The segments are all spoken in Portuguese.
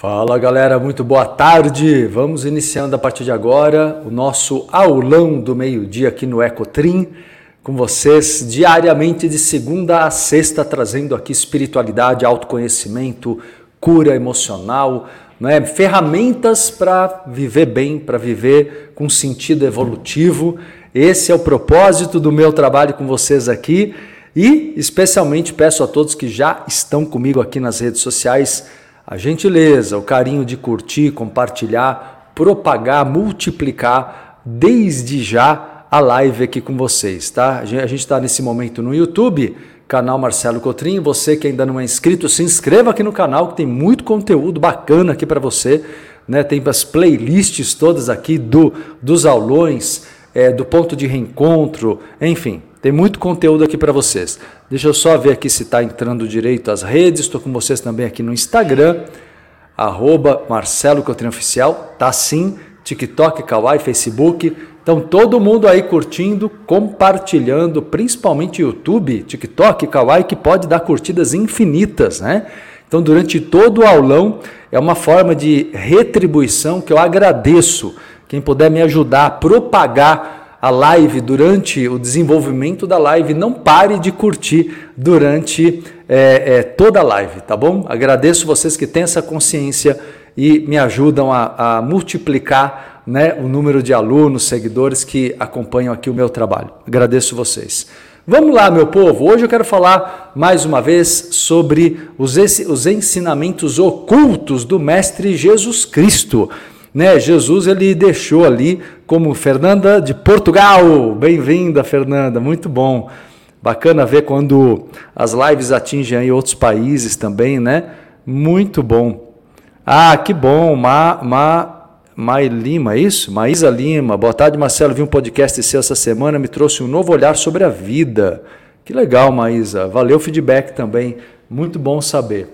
Fala galera, muito boa tarde. Vamos iniciando a partir de agora o nosso aulão do meio-dia aqui no Ecotrim, com vocês diariamente de segunda a sexta, trazendo aqui espiritualidade, autoconhecimento, cura emocional, né? ferramentas para viver bem, para viver com sentido evolutivo. Esse é o propósito do meu trabalho com vocês aqui e especialmente peço a todos que já estão comigo aqui nas redes sociais a gentileza, o carinho de curtir, compartilhar, propagar, multiplicar desde já a live aqui com vocês, tá? A gente está nesse momento no YouTube, canal Marcelo Cotrim. Você que ainda não é inscrito, se inscreva aqui no canal que tem muito conteúdo bacana aqui para você. Né? Tem as playlists todas aqui do dos aulões, é, do ponto de reencontro, enfim, tem muito conteúdo aqui para vocês. Deixa eu só ver aqui se está entrando direito as redes. Estou com vocês também aqui no Instagram, arroba Marcelo Cotrim Oficial. Tá sim, TikTok, Kawaii, Facebook. Então todo mundo aí curtindo, compartilhando, principalmente YouTube, TikTok, Kawaii, que pode dar curtidas infinitas, né? Então durante todo o aulão é uma forma de retribuição que eu agradeço. Quem puder me ajudar a propagar a live durante o desenvolvimento da live, não pare de curtir durante é, é, toda a live, tá bom? Agradeço vocês que têm essa consciência e me ajudam a, a multiplicar né, o número de alunos, seguidores que acompanham aqui o meu trabalho. Agradeço vocês. Vamos lá, meu povo. Hoje eu quero falar mais uma vez sobre os, os ensinamentos ocultos do Mestre Jesus Cristo né? Jesus ele deixou ali como Fernanda de Portugal. Bem-vinda, Fernanda, muito bom. Bacana ver quando as lives atingem aí outros países também, né? Muito bom. Ah, que bom. Ma, Ma, Mai Lima, é isso? Maísa Lima. Boa tarde, Marcelo. Vi um podcast seu essa semana, me trouxe um novo olhar sobre a vida. Que legal, Maísa. Valeu o feedback também. Muito bom saber.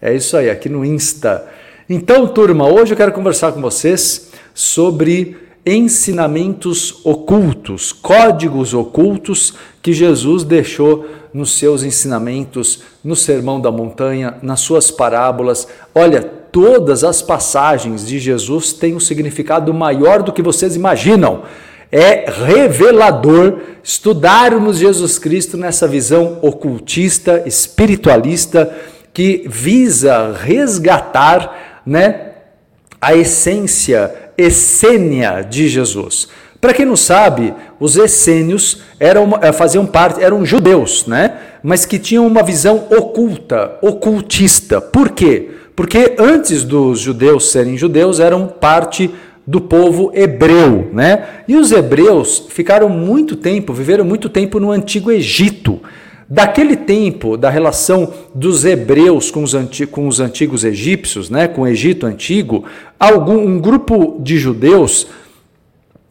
É isso aí, aqui no Insta. Então, turma, hoje eu quero conversar com vocês sobre ensinamentos ocultos, códigos ocultos que Jesus deixou nos seus ensinamentos, no Sermão da Montanha, nas suas parábolas. Olha, todas as passagens de Jesus têm um significado maior do que vocês imaginam. É revelador estudarmos Jesus Cristo nessa visão ocultista, espiritualista, que visa resgatar né, a essência essênia de Jesus. Para quem não sabe, os essênios eram, eh, faziam parte, eram judeus, né? mas que tinham uma visão oculta, ocultista. Por quê? Porque antes dos judeus serem judeus, eram parte do povo hebreu, né? E os hebreus ficaram muito tempo, viveram muito tempo no antigo Egito. Daquele tempo, da relação dos hebreus com os, com os antigos egípcios, né, com o Egito antigo, algum, um grupo de judeus,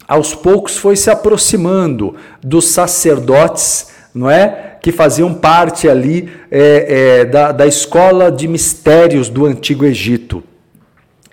aos poucos, foi se aproximando dos sacerdotes, não é? Que faziam parte ali é, é, da, da escola de mistérios do Antigo Egito.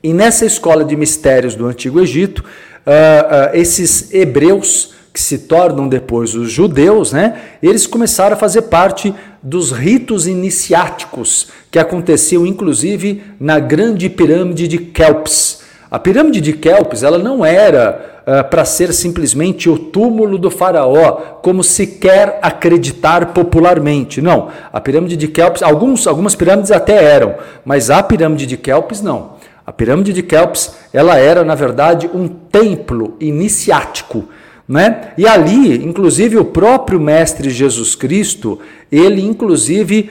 E nessa escola de mistérios do Antigo Egito, uh, uh, esses hebreus que se tornam depois os judeus, né? Eles começaram a fazer parte dos ritos iniciáticos que aconteciam inclusive na grande pirâmide de Kelps. A pirâmide de Kelps, ela não era uh, para ser simplesmente o túmulo do faraó, como se quer acreditar popularmente. Não, a pirâmide de Kelps, alguns, algumas pirâmides até eram, mas a pirâmide de Kelps não. A pirâmide de Kelps, ela era na verdade um templo iniciático né? E ali, inclusive, o próprio Mestre Jesus Cristo, ele inclusive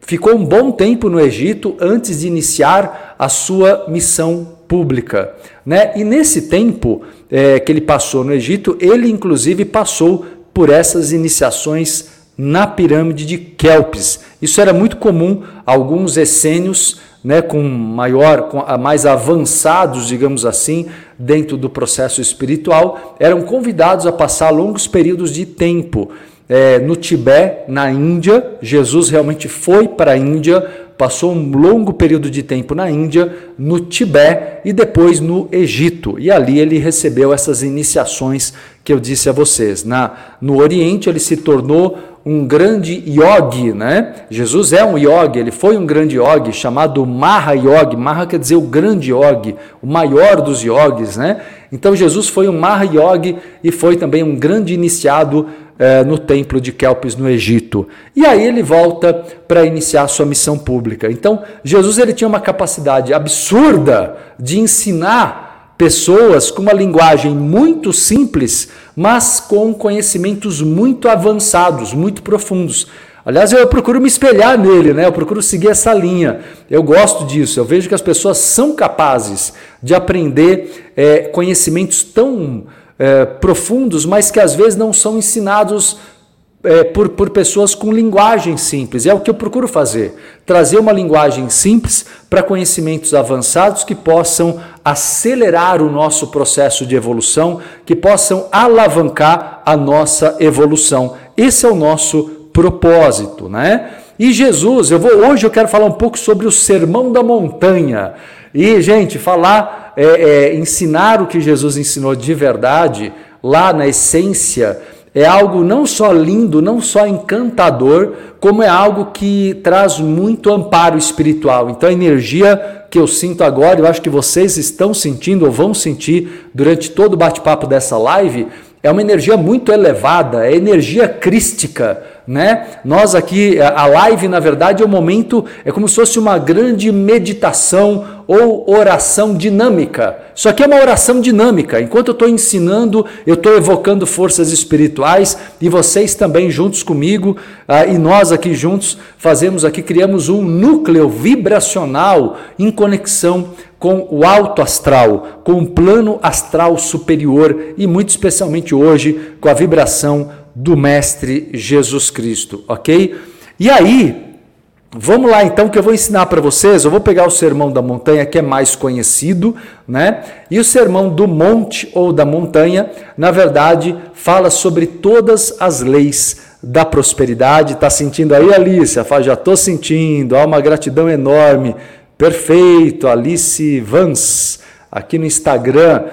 ficou um bom tempo no Egito antes de iniciar a sua missão pública. Né? E nesse tempo é, que ele passou no Egito, ele inclusive passou por essas iniciações na pirâmide de Kelps. Isso era muito comum, alguns essênios né, com maior, com mais avançados, digamos assim, dentro do processo espiritual, eram convidados a passar longos períodos de tempo é, no Tibete, na Índia. Jesus realmente foi para a Índia, passou um longo período de tempo na Índia, no Tibete e depois no Egito. E ali ele recebeu essas iniciações que eu disse a vocês. Na, no Oriente ele se tornou um grande yogi, né? Jesus é um yogi, ele foi um grande yogi chamado Maha Yogi. Maha quer dizer o grande yogi, o maior dos yogis, né? Então Jesus foi um Maha Yogi e foi também um grande iniciado eh, no templo de Kelpis no Egito. E aí ele volta para iniciar sua missão pública. Então Jesus ele tinha uma capacidade absurda de ensinar pessoas com uma linguagem muito simples, mas com conhecimentos muito avançados, muito profundos. Aliás, eu procuro me espelhar nele, né? Eu procuro seguir essa linha. Eu gosto disso. Eu vejo que as pessoas são capazes de aprender é, conhecimentos tão é, profundos, mas que às vezes não são ensinados é, por, por pessoas com linguagem simples. É o que eu procuro fazer: trazer uma linguagem simples para conhecimentos avançados que possam acelerar o nosso processo de evolução, que possam alavancar a nossa evolução. Esse é o nosso propósito, né? E Jesus, eu vou hoje eu quero falar um pouco sobre o Sermão da Montanha. E, gente, falar, é, é, ensinar o que Jesus ensinou de verdade, lá na essência, é algo não só lindo, não só encantador, como é algo que traz muito amparo espiritual. Então a energia que eu sinto agora, eu acho que vocês estão sentindo ou vão sentir durante todo o bate-papo dessa live, é uma energia muito elevada, é energia crística, né? Nós aqui, a live, na verdade, é um momento, é como se fosse uma grande meditação ou oração dinâmica. Isso aqui é uma oração dinâmica. Enquanto eu estou ensinando, eu estou evocando forças espirituais e vocês também juntos comigo ah, e nós aqui juntos fazemos aqui, criamos um núcleo vibracional em conexão com o alto astral, com o plano astral superior e muito especialmente hoje com a vibração do Mestre Jesus Cristo, ok? E aí, vamos lá então que eu vou ensinar para vocês. Eu vou pegar o Sermão da Montanha, que é mais conhecido, né? E o Sermão do Monte ou da Montanha, na verdade, fala sobre todas as leis da prosperidade. Tá sentindo aí, Alice? Já estou sentindo. Há uma gratidão enorme. Perfeito, Alice Vans, aqui no Instagram.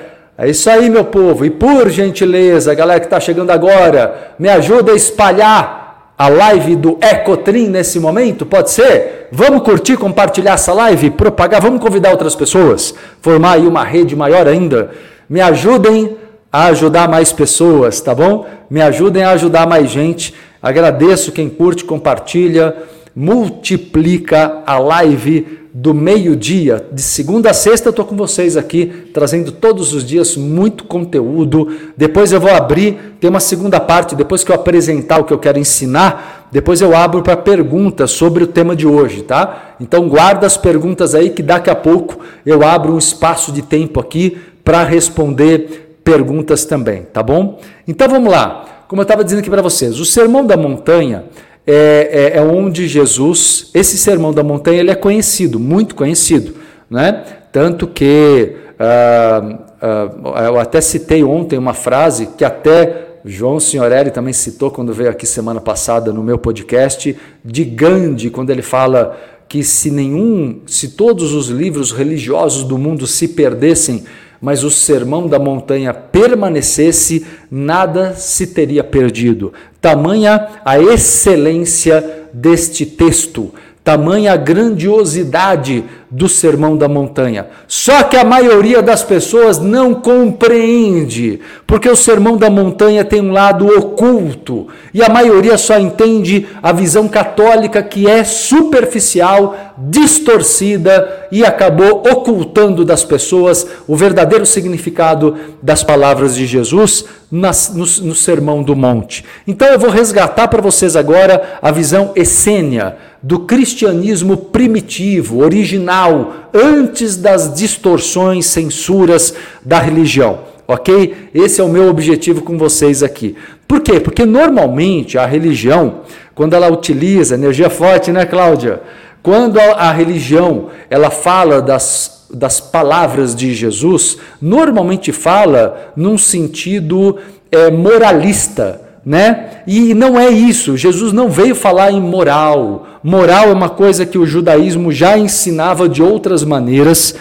É isso aí, meu povo. E por gentileza, galera que está chegando agora, me ajuda a espalhar a live do Ecotrim nesse momento, pode ser? Vamos curtir, compartilhar essa live, propagar, vamos convidar outras pessoas, formar aí uma rede maior ainda. Me ajudem a ajudar mais pessoas, tá bom? Me ajudem a ajudar mais gente. Agradeço quem curte, compartilha, multiplica a live do meio-dia, de segunda a sexta, eu estou com vocês aqui, trazendo todos os dias muito conteúdo. Depois eu vou abrir, tem uma segunda parte, depois que eu apresentar o que eu quero ensinar, depois eu abro para perguntas sobre o tema de hoje, tá? Então guarda as perguntas aí que daqui a pouco eu abro um espaço de tempo aqui para responder perguntas também, tá bom? Então vamos lá. Como eu estava dizendo aqui para vocês, o Sermão da Montanha é, é, é, onde Jesus, esse sermão da montanha, ele é conhecido, muito conhecido, né? Tanto que ah, ah, eu até citei ontem uma frase que até João Signorelli também citou quando veio aqui semana passada no meu podcast, de Gandhi, quando ele fala que se nenhum, se todos os livros religiosos do mundo se perdessem, mas o sermão da montanha permanecesse, nada se teria perdido. Tamanha a excelência deste texto, tamanha grandiosidade do Sermão da Montanha. Só que a maioria das pessoas não compreende, porque o Sermão da Montanha tem um lado oculto e a maioria só entende a visão católica que é superficial, distorcida e acabou ocultando das pessoas o verdadeiro significado das palavras de Jesus nas, no, no Sermão do Monte. Então eu vou resgatar para vocês agora a visão essênia do cristianismo primitivo, original, antes das distorções, censuras da religião. Ok? Esse é o meu objetivo com vocês aqui. Por quê? Porque normalmente a religião, quando ela utiliza energia forte, né, Cláudia? Quando a, a religião ela fala das, das palavras de Jesus, normalmente fala num sentido é, moralista né? E não é isso. Jesus não veio falar em moral. Moral é uma coisa que o judaísmo já ensinava de outras maneiras.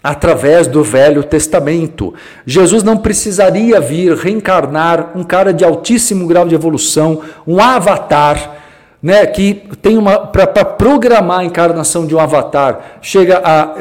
através do Velho Testamento. Jesus não precisaria vir reencarnar um cara de altíssimo grau de evolução, um avatar, né, que tem uma para programar a encarnação de um avatar, chega a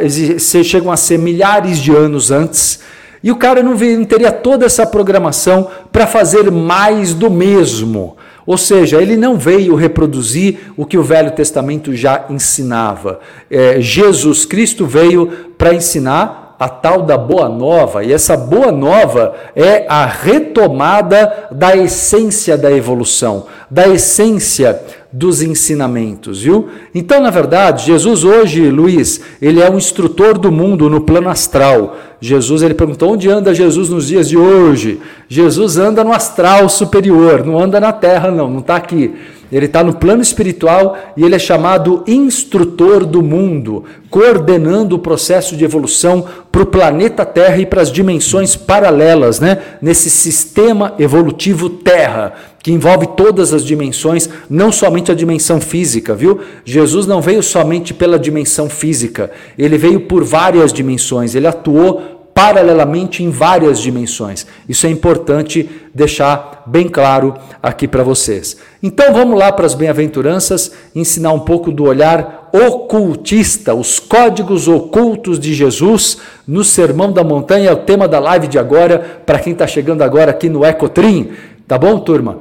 chegam a ser milhares de anos antes. E o cara não, não teria toda essa programação para fazer mais do mesmo. Ou seja, ele não veio reproduzir o que o Velho Testamento já ensinava. É, Jesus Cristo veio para ensinar a tal da boa nova, e essa boa nova é a retomada da essência da evolução, da essência dos ensinamentos, viu? Então, na verdade, Jesus hoje, Luiz, ele é um instrutor do mundo no plano astral. Jesus, ele perguntou onde anda Jesus nos dias de hoje? Jesus anda no astral superior, não anda na terra, não, não está aqui. Ele está no plano espiritual e ele é chamado instrutor do mundo, coordenando o processo de evolução para o planeta Terra e para as dimensões paralelas, né? nesse sistema evolutivo Terra, que envolve todas as dimensões, não somente a dimensão física, viu? Jesus não veio somente pela dimensão física, ele veio por várias dimensões, ele atuou paralelamente em várias dimensões. Isso é importante deixar bem claro aqui para vocês. Então vamos lá para as bem-aventuranças, ensinar um pouco do olhar ocultista, os códigos ocultos de Jesus no Sermão da Montanha, é o tema da live de agora, para quem está chegando agora aqui no Ecotrim. Tá bom, turma?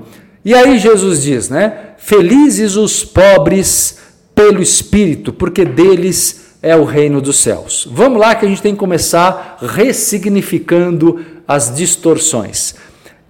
E aí Jesus diz, né? Felizes os pobres pelo Espírito, porque deles é o reino dos céus. Vamos lá que a gente tem que começar ressignificando as distorções.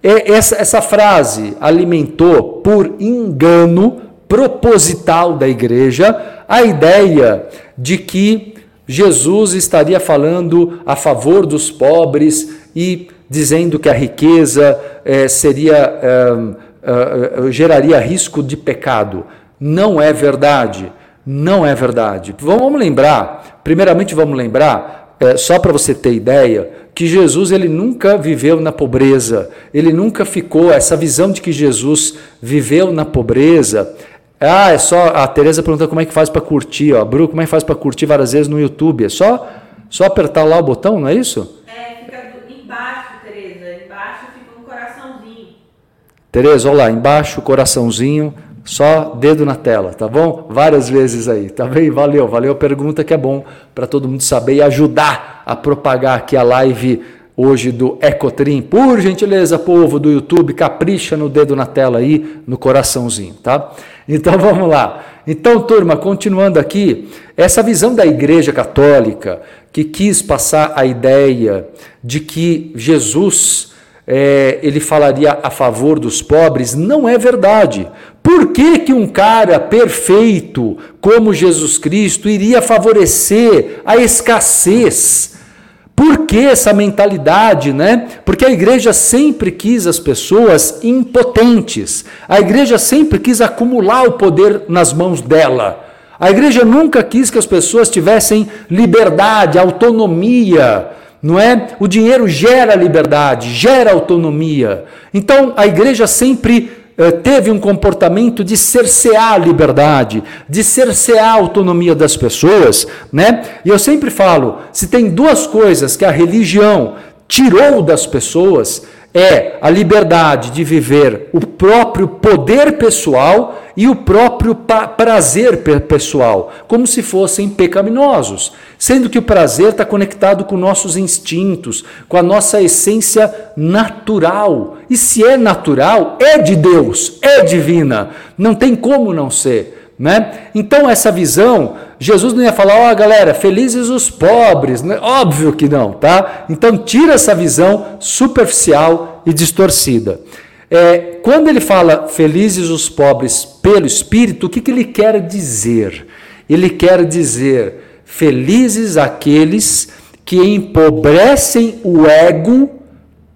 Essa, essa frase alimentou por engano proposital da igreja a ideia de que Jesus estaria falando a favor dos pobres e dizendo que a riqueza eh, seria eh, eh, geraria risco de pecado. Não é verdade. Não é verdade. Vamos lembrar, primeiramente vamos lembrar, é, só para você ter ideia, que Jesus ele nunca viveu na pobreza, ele nunca ficou, essa visão de que Jesus viveu na pobreza, ah, é só, a Tereza perguntou como é que faz para curtir, ó, Bru, como é que faz para curtir várias vezes no YouTube, é só, só apertar lá o botão, não é isso? É, fica embaixo, Tereza, embaixo fica um coraçãozinho. Tereza, olha lá, embaixo, coraçãozinho, só dedo na tela, tá bom? Várias vezes aí, tá bem? Valeu, valeu a pergunta que é bom para todo mundo saber e ajudar a propagar aqui a live hoje do Ecotrim. Por gentileza, povo do YouTube, capricha no dedo na tela aí, no coraçãozinho, tá? Então vamos lá. Então, turma, continuando aqui, essa visão da Igreja Católica que quis passar a ideia de que Jesus é, ele falaria a favor dos pobres, não é verdade. Por que, que um cara perfeito como Jesus Cristo iria favorecer a escassez? Por que essa mentalidade, né? Porque a igreja sempre quis as pessoas impotentes. A igreja sempre quis acumular o poder nas mãos dela. A igreja nunca quis que as pessoas tivessem liberdade, autonomia, não é? O dinheiro gera liberdade, gera autonomia. Então a igreja sempre eh, teve um comportamento de cercear a liberdade, de cercear a autonomia das pessoas, né? E eu sempre falo, se tem duas coisas que a religião tirou das pessoas, é a liberdade de viver o próprio poder pessoal e o próprio prazer pessoal, como se fossem pecaminosos, sendo que o prazer está conectado com nossos instintos, com a nossa essência natural. E se é natural, é de Deus, é divina, não tem como não ser. Né? Então, essa visão, Jesus não ia falar, ó oh, galera, felizes os pobres, né? óbvio que não, tá? Então, tira essa visão superficial e distorcida. É, quando ele fala felizes os pobres pelo Espírito, o que, que ele quer dizer? Ele quer dizer felizes aqueles que empobrecem o ego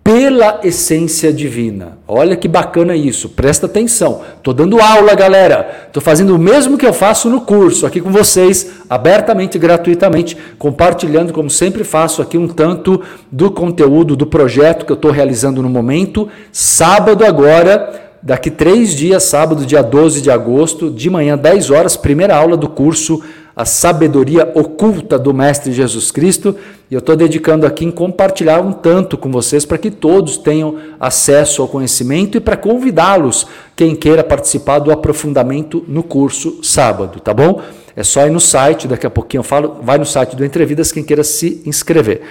pela essência divina. Olha que bacana isso, presta atenção. Estou dando aula, galera. Estou fazendo o mesmo que eu faço no curso, aqui com vocês, abertamente, gratuitamente, compartilhando, como sempre faço aqui, um tanto do conteúdo do projeto que eu estou realizando no momento. Sábado agora. Daqui três dias, sábado, dia 12 de agosto, de manhã, 10 horas, primeira aula do curso a sabedoria oculta do Mestre Jesus Cristo. E eu estou dedicando aqui em compartilhar um tanto com vocês para que todos tenham acesso ao conhecimento e para convidá-los, quem queira participar do aprofundamento no curso sábado, tá bom? É só ir no site, daqui a pouquinho eu falo, vai no site do Entrevidas quem queira se inscrever.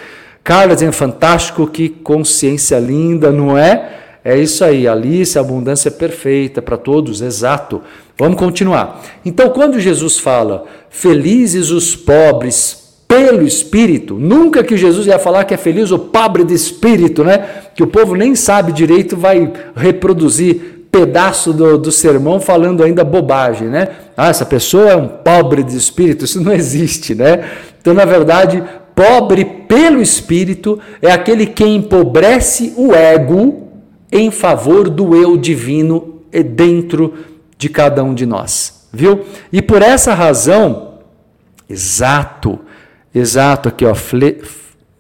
Carla dizendo, fantástico, que consciência linda, não é? É isso aí, Alice, a abundância é perfeita para todos, exato. Vamos continuar. Então, quando Jesus fala, felizes os pobres pelo Espírito, nunca que Jesus ia falar que é feliz o pobre de espírito, né? Que o povo nem sabe direito, vai reproduzir pedaço do, do sermão falando ainda bobagem, né? Ah, essa pessoa é um pobre de espírito, isso não existe, né? Então, na verdade, pobre pelo espírito é aquele que empobrece o ego em favor do eu divino dentro de cada um de nós, viu? E por essa razão, exato, exato aqui, ó, fle,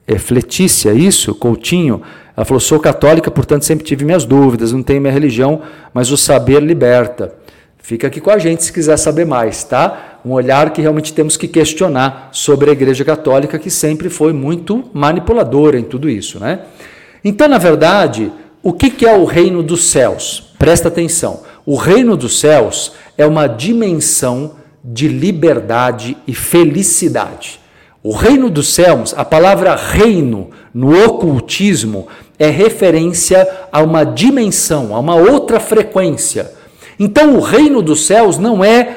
é Fletícia, isso, Coutinho, ela falou: sou católica, portanto sempre tive minhas dúvidas, não tenho minha religião, mas o saber liberta. Fica aqui com a gente se quiser saber mais, tá? Um olhar que realmente temos que questionar sobre a Igreja Católica, que sempre foi muito manipuladora em tudo isso, né? Então, na verdade, o que é o reino dos céus? Presta atenção. O reino dos céus é uma dimensão de liberdade e felicidade. O reino dos céus, a palavra reino no ocultismo é referência a uma dimensão, a uma outra frequência. Então, o reino dos céus não é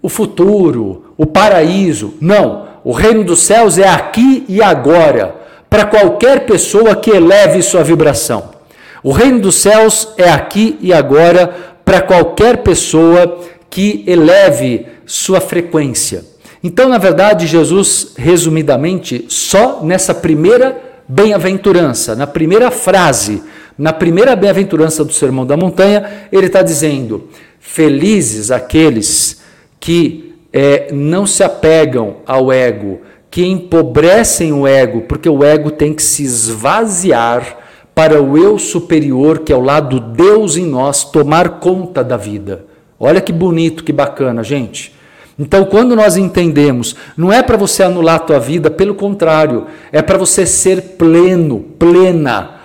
o futuro, o paraíso. Não. O reino dos céus é aqui e agora, para qualquer pessoa que eleve sua vibração. O reino dos céus é aqui e agora para qualquer pessoa que eleve sua frequência. Então, na verdade, Jesus, resumidamente, só nessa primeira bem-aventurança, na primeira frase, na primeira bem-aventurança do Sermão da Montanha, ele está dizendo: Felizes aqueles que é, não se apegam ao ego, que empobrecem o ego, porque o ego tem que se esvaziar para o eu superior, que é o lado Deus em nós, tomar conta da vida. Olha que bonito, que bacana, gente. Então, quando nós entendemos, não é para você anular a tua vida, pelo contrário, é para você ser pleno, plena,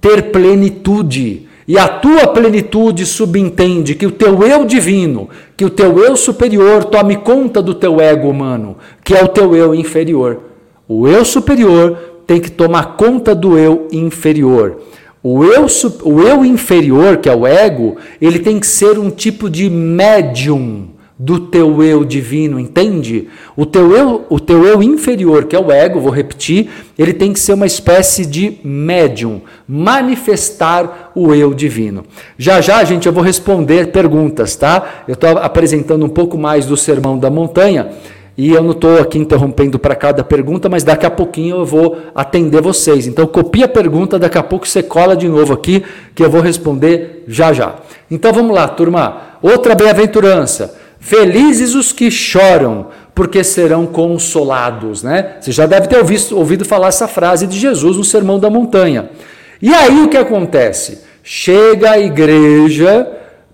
ter plenitude. E a tua plenitude subentende que o teu eu divino, que o teu eu superior tome conta do teu ego humano, que é o teu eu inferior. O eu superior tem que tomar conta do eu inferior. O eu, o eu inferior, que é o ego, ele tem que ser um tipo de médium do teu eu divino, entende? O teu eu, o teu eu inferior, que é o ego, vou repetir, ele tem que ser uma espécie de médium, manifestar o eu divino. Já já, gente, eu vou responder perguntas, tá? Eu estou apresentando um pouco mais do Sermão da Montanha e eu não estou aqui interrompendo para cada pergunta, mas daqui a pouquinho eu vou atender vocês. Então copia a pergunta, daqui a pouco você cola de novo aqui, que eu vou responder já já. Então vamos lá, turma. Outra bem-aventurança. Felizes os que choram, porque serão consolados, né? Você já deve ter ouvido, ouvido falar essa frase de Jesus no Sermão da Montanha. E aí o que acontece? Chega a igreja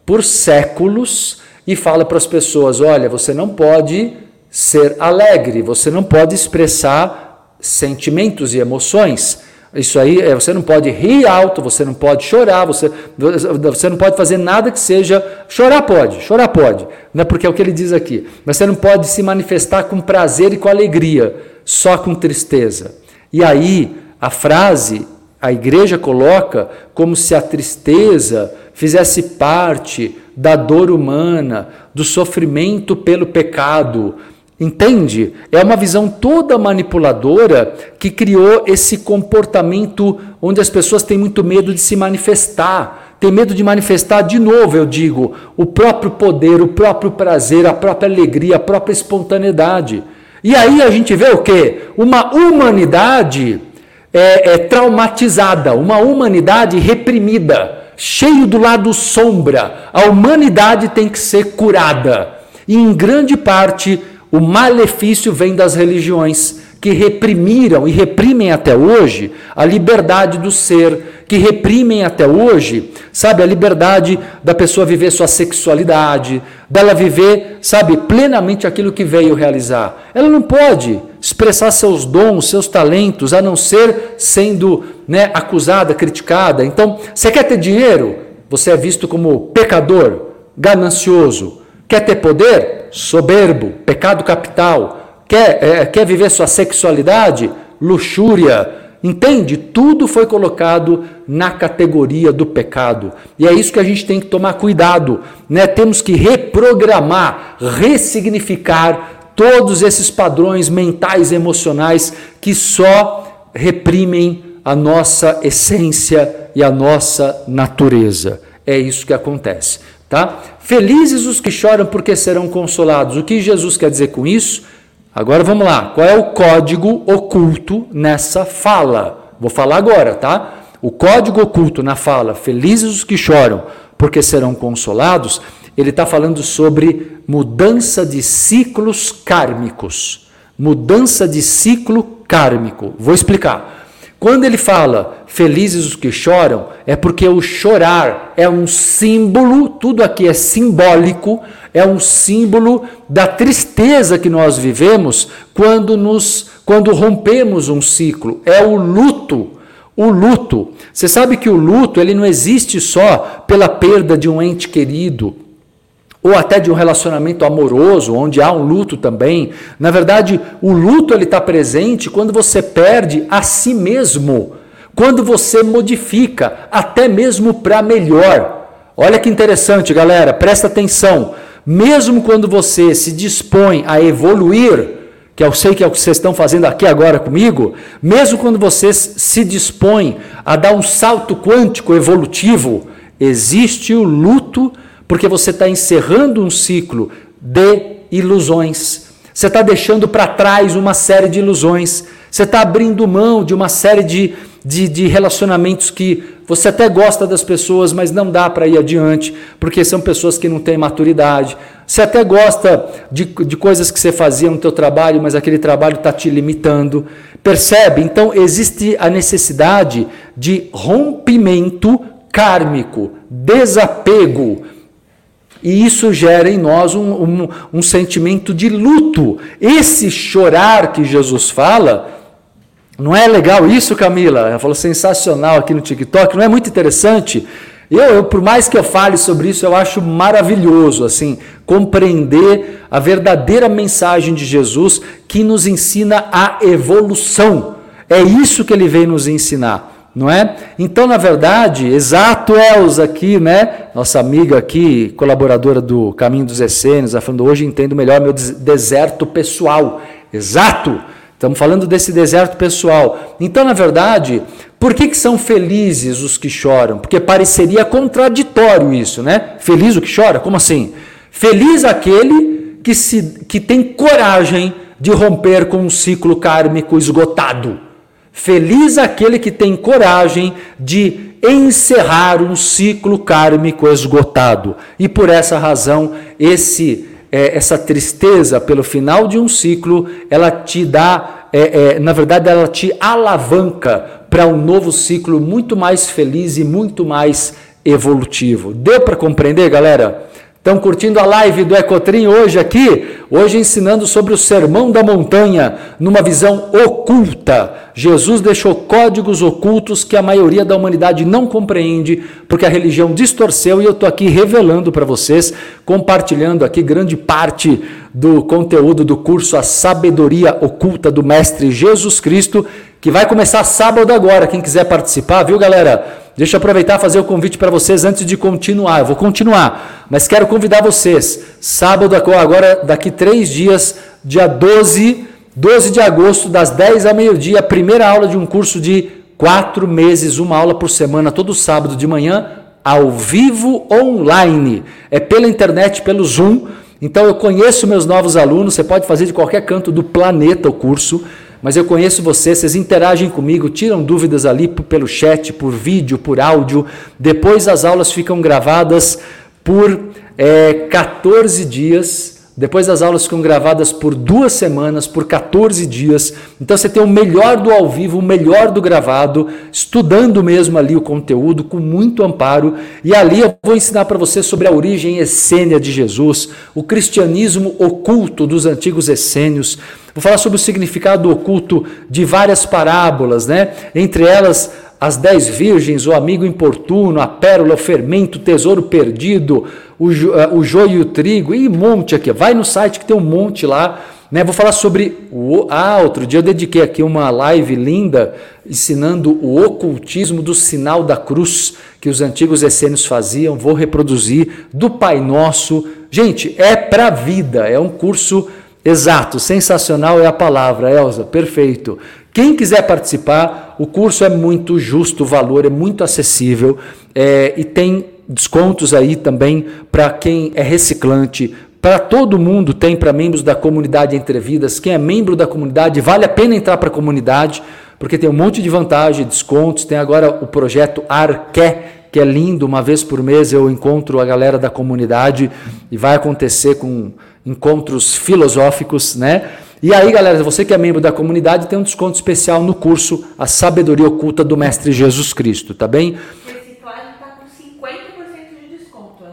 por séculos e fala para as pessoas: olha, você não pode ser alegre, você não pode expressar sentimentos e emoções. Isso aí, é, você não pode rir alto, você não pode chorar, você, você não pode fazer nada que seja. Chorar pode, chorar pode, né? porque é o que ele diz aqui. Mas você não pode se manifestar com prazer e com alegria, só com tristeza. E aí, a frase, a igreja coloca como se a tristeza fizesse parte da dor humana, do sofrimento pelo pecado, Entende? É uma visão toda manipuladora que criou esse comportamento onde as pessoas têm muito medo de se manifestar. Tem medo de manifestar, de novo, eu digo, o próprio poder, o próprio prazer, a própria alegria, a própria espontaneidade. E aí a gente vê o quê? Uma humanidade é, é traumatizada, uma humanidade reprimida, cheio do lado sombra. A humanidade tem que ser curada. E em grande parte o malefício vem das religiões que reprimiram e reprimem até hoje a liberdade do ser, que reprimem até hoje, sabe, a liberdade da pessoa viver sua sexualidade, dela viver, sabe, plenamente aquilo que veio realizar. Ela não pode expressar seus dons, seus talentos, a não ser sendo né, acusada, criticada. Então, você quer ter dinheiro? Você é visto como pecador, ganancioso. Quer ter poder? Soberbo, pecado capital. Quer, é, quer viver sua sexualidade? Luxúria. Entende? Tudo foi colocado na categoria do pecado. E é isso que a gente tem que tomar cuidado. Né? Temos que reprogramar, ressignificar todos esses padrões mentais e emocionais que só reprimem a nossa essência e a nossa natureza. É isso que acontece, tá? Felizes os que choram porque serão consolados. O que Jesus quer dizer com isso? Agora vamos lá. Qual é o código oculto nessa fala? Vou falar agora, tá? O código oculto na fala, felizes os que choram porque serão consolados, ele está falando sobre mudança de ciclos kármicos. Mudança de ciclo kármico. Vou explicar. Quando ele fala felizes os que choram, é porque o chorar é um símbolo, tudo aqui é simbólico, é um símbolo da tristeza que nós vivemos quando nos quando rompemos um ciclo. É o luto. O luto. Você sabe que o luto, ele não existe só pela perda de um ente querido, ou até de um relacionamento amoroso, onde há um luto também. Na verdade, o luto ele está presente quando você perde a si mesmo, quando você modifica, até mesmo para melhor. Olha que interessante, galera, presta atenção. Mesmo quando você se dispõe a evoluir, que eu sei que é o que vocês estão fazendo aqui agora comigo, mesmo quando você se dispõe a dar um salto quântico evolutivo, existe o luto porque você está encerrando um ciclo de ilusões. Você está deixando para trás uma série de ilusões. Você está abrindo mão de uma série de, de, de, relacionamentos que você até gosta das pessoas, mas não dá para ir adiante, porque são pessoas que não têm maturidade. Você até gosta de, de coisas que você fazia no teu trabalho, mas aquele trabalho está te limitando. Percebe? Então existe a necessidade de rompimento kármico, desapego e isso gera em nós um, um, um, sentimento de luto. Esse chorar que Jesus fala, não é legal isso, Camila? Ela falou sensacional aqui no TikTok, não é muito interessante? Eu, eu, por mais que eu fale sobre isso, eu acho maravilhoso, assim, compreender a verdadeira mensagem de Jesus que nos ensina a evolução. É isso que ele vem nos ensinar não é? Então, na verdade, exato Elza aqui, né? Nossa amiga aqui, colaboradora do Caminho dos Essênios, falando hoje entendo melhor meu deserto pessoal. Exato! Estamos falando desse deserto pessoal. Então, na verdade, por que, que são felizes os que choram? Porque pareceria contraditório isso, né? Feliz o que chora? Como assim? Feliz aquele que, se, que tem coragem de romper com um ciclo kármico esgotado. Feliz aquele que tem coragem de encerrar um ciclo kármico esgotado. E por essa razão, esse é, essa tristeza pelo final de um ciclo, ela te dá, é, é, na verdade, ela te alavanca para um novo ciclo muito mais feliz e muito mais evolutivo. Deu para compreender, galera? Estão curtindo a live do Ecotrim hoje aqui? Hoje ensinando sobre o Sermão da Montanha, numa visão oculta. Jesus deixou códigos ocultos que a maioria da humanidade não compreende, porque a religião distorceu e eu estou aqui revelando para vocês, compartilhando aqui grande parte do conteúdo do curso A Sabedoria Oculta do Mestre Jesus Cristo, que vai começar sábado agora. Quem quiser participar, viu, galera? Deixa eu aproveitar e fazer o convite para vocês antes de continuar. Eu vou continuar, mas quero convidar vocês. Sábado, agora, daqui três dias, dia 12, 12 de agosto, das 10 ao meio-dia, a primeira aula de um curso de quatro meses, uma aula por semana, todo sábado de manhã, ao vivo online. É pela internet, pelo Zoom. Então eu conheço meus novos alunos, você pode fazer de qualquer canto do planeta o curso mas eu conheço vocês, vocês interagem comigo, tiram dúvidas ali pelo chat, por vídeo, por áudio. Depois as aulas ficam gravadas por é, 14 dias Depois as aulas ficam gravadas por duas semanas, por 14 dias. Então você tem o melhor do ao vivo, o melhor do gravado, estudando mesmo ali o conteúdo com muito amparo. E ali eu vou ensinar para você sobre a origem essênia de Jesus, o cristianismo oculto dos antigos essênios. Vou falar sobre o significado oculto de várias parábolas, né? Entre elas as dez virgens, o amigo importuno, a pérola, o fermento, o tesouro perdido, o, jo, uh, o joio e o trigo, e um monte aqui. Vai no site que tem um monte lá. Né? Vou falar sobre o. Ah, outro dia eu dediquei aqui uma live linda ensinando o ocultismo do sinal da cruz que os antigos essênios faziam. Vou reproduzir do Pai Nosso. Gente, é para a vida, é um curso exato, sensacional é a palavra, Elza, perfeito. Quem quiser participar, o curso é muito justo, o valor é muito acessível é, e tem descontos aí também para quem é reciclante, para todo mundo tem para membros da comunidade Entrevidas. Quem é membro da comunidade, vale a pena entrar para a comunidade, porque tem um monte de vantagem, descontos. Tem agora o projeto Arqué, que é lindo. Uma vez por mês eu encontro a galera da comunidade e vai acontecer com encontros filosóficos, né? E aí, galera, você que é membro da comunidade tem um desconto especial no curso A Sabedoria Oculta do Mestre Jesus Cristo, tá bem? Reciclagem está com 50% de desconto.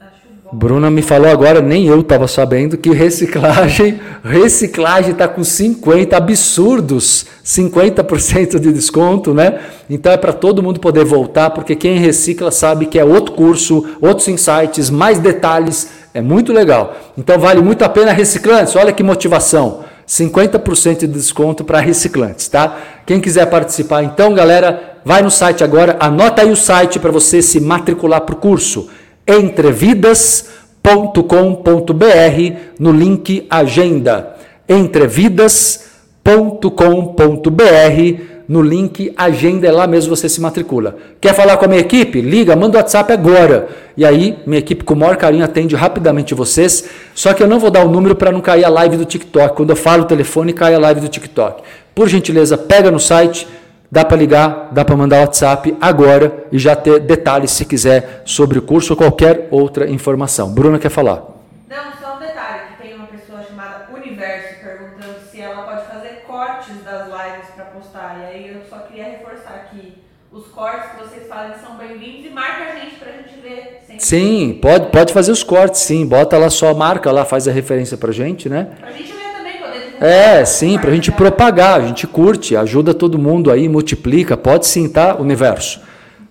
Acho bom. Bruna me falou agora, nem eu estava sabendo, que reciclagem reciclagem está com 50 absurdos, 50% de desconto, né? Então é para todo mundo poder voltar, porque quem recicla sabe que é outro curso, outros insights, mais detalhes, é muito legal. Então vale muito a pena reciclantes, olha que motivação. 50% de desconto para reciclantes, tá? Quem quiser participar, então, galera, vai no site agora, anota aí o site para você se matricular para o curso entrevidas.com.br no link agenda. entrevidas.com.br no link agenda, é lá mesmo você se matricula. Quer falar com a minha equipe? Liga, manda o WhatsApp agora. E aí, minha equipe com o maior carinho atende rapidamente vocês. Só que eu não vou dar o número para não cair a live do TikTok. Quando eu falo o telefone, cai a live do TikTok. Por gentileza, pega no site, dá para ligar, dá para mandar WhatsApp agora e já ter detalhes se quiser sobre o curso ou qualquer outra informação. Bruna quer falar. Não, só um detalhe, que tem uma pessoa chamada Universo perguntando se ela pode fazer cortes das lives para postar. E aí eu só queria reforçar que os cortes que vocês fazem são bem-vindos e marca a gente pra gente ver. Sempre. Sim, pode, pode fazer os cortes, sim. Bota lá só a marca, lá faz a referência pra gente, né? Pra gente ver também, poder. É, sim, pra gente propagar, a gente curte, ajuda todo mundo aí, multiplica. Pode sim, tá, universo?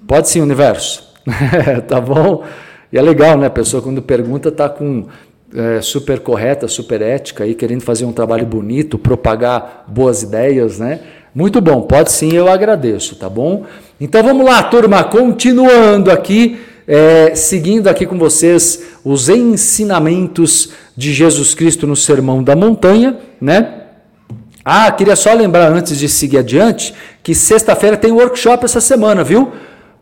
Pode sim, universo. tá bom? E é legal, né? A pessoa quando pergunta tá com é, super correta, super ética aí, querendo fazer um trabalho bonito, propagar boas ideias, né? Muito bom, pode sim, eu agradeço, tá bom? Então vamos lá, turma, continuando aqui, é, seguindo aqui com vocês os ensinamentos de Jesus Cristo no Sermão da Montanha, né? Ah, queria só lembrar antes de seguir adiante que sexta-feira tem workshop essa semana, viu?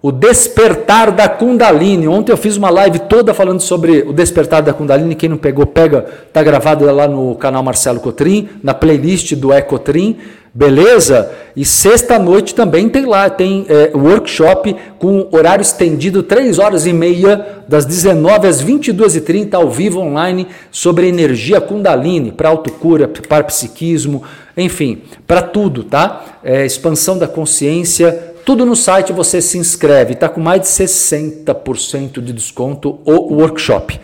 O despertar da Kundalini. Ontem eu fiz uma live toda falando sobre o despertar da Kundalini. Quem não pegou, pega. Tá gravado lá no canal Marcelo Cotrim, na playlist do Ecotrim. Beleza? E sexta-noite também tem lá, tem é, workshop com horário estendido, 3 horas e meia, das 19 às 22h30, ao vivo online, sobre energia Kundalini, para autocura, para psiquismo, enfim, para tudo, tá? É, expansão da consciência, tudo no site você se inscreve, está com mais de 60% de desconto o workshop.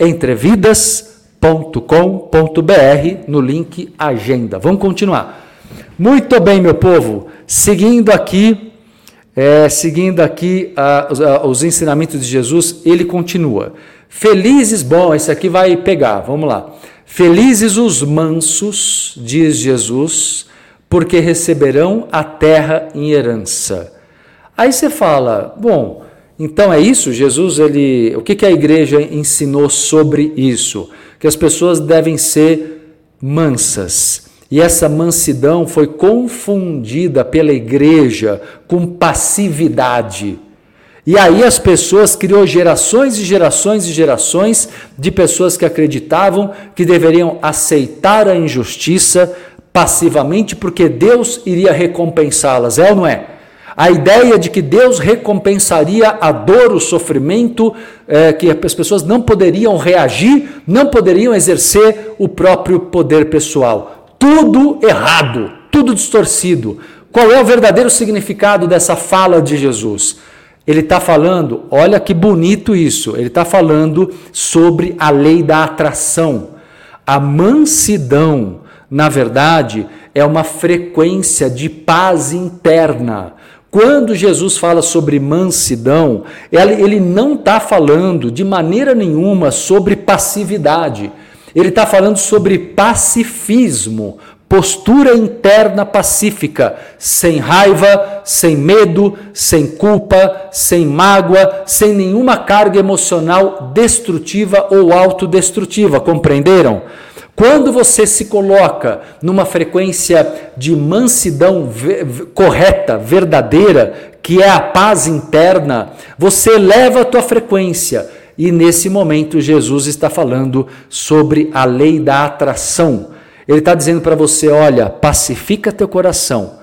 Entrevidas.com.br no link agenda. Vamos continuar. Muito bem, meu povo. Seguindo aqui, é, seguindo aqui os, os ensinamentos de Jesus, ele continua. Felizes, bom, esse aqui vai pegar, vamos lá. Felizes os mansos, diz Jesus, porque receberão a terra em herança. Aí você fala, bom, então é isso? Jesus, ele, o que, que a igreja ensinou sobre isso? Que as pessoas devem ser mansas. E essa mansidão foi confundida pela igreja com passividade. E aí as pessoas criou gerações e gerações e gerações de pessoas que acreditavam que deveriam aceitar a injustiça, passivamente porque Deus iria recompensá-las, é ou não é? A ideia de que Deus recompensaria a dor, o sofrimento, é, que as pessoas não poderiam reagir, não poderiam exercer o próprio poder pessoal. Tudo errado, tudo distorcido. Qual é o verdadeiro significado dessa fala de Jesus? Ele está falando, olha que bonito isso, ele está falando sobre a lei da atração. A mansidão, na verdade, é uma frequência de paz interna. Quando Jesus fala sobre mansidão, ele não está falando de maneira nenhuma sobre passividade. Ele está falando sobre pacifismo, postura interna pacífica, sem raiva, sem medo, sem culpa, sem mágoa, sem nenhuma carga emocional destrutiva ou autodestrutiva. Compreenderam? Quando você se coloca numa frequência de mansidão correta, verdadeira, que é a paz interna, você eleva a tua frequência. E nesse momento Jesus está falando sobre a lei da atração. Ele está dizendo para você: olha, pacifica teu coração.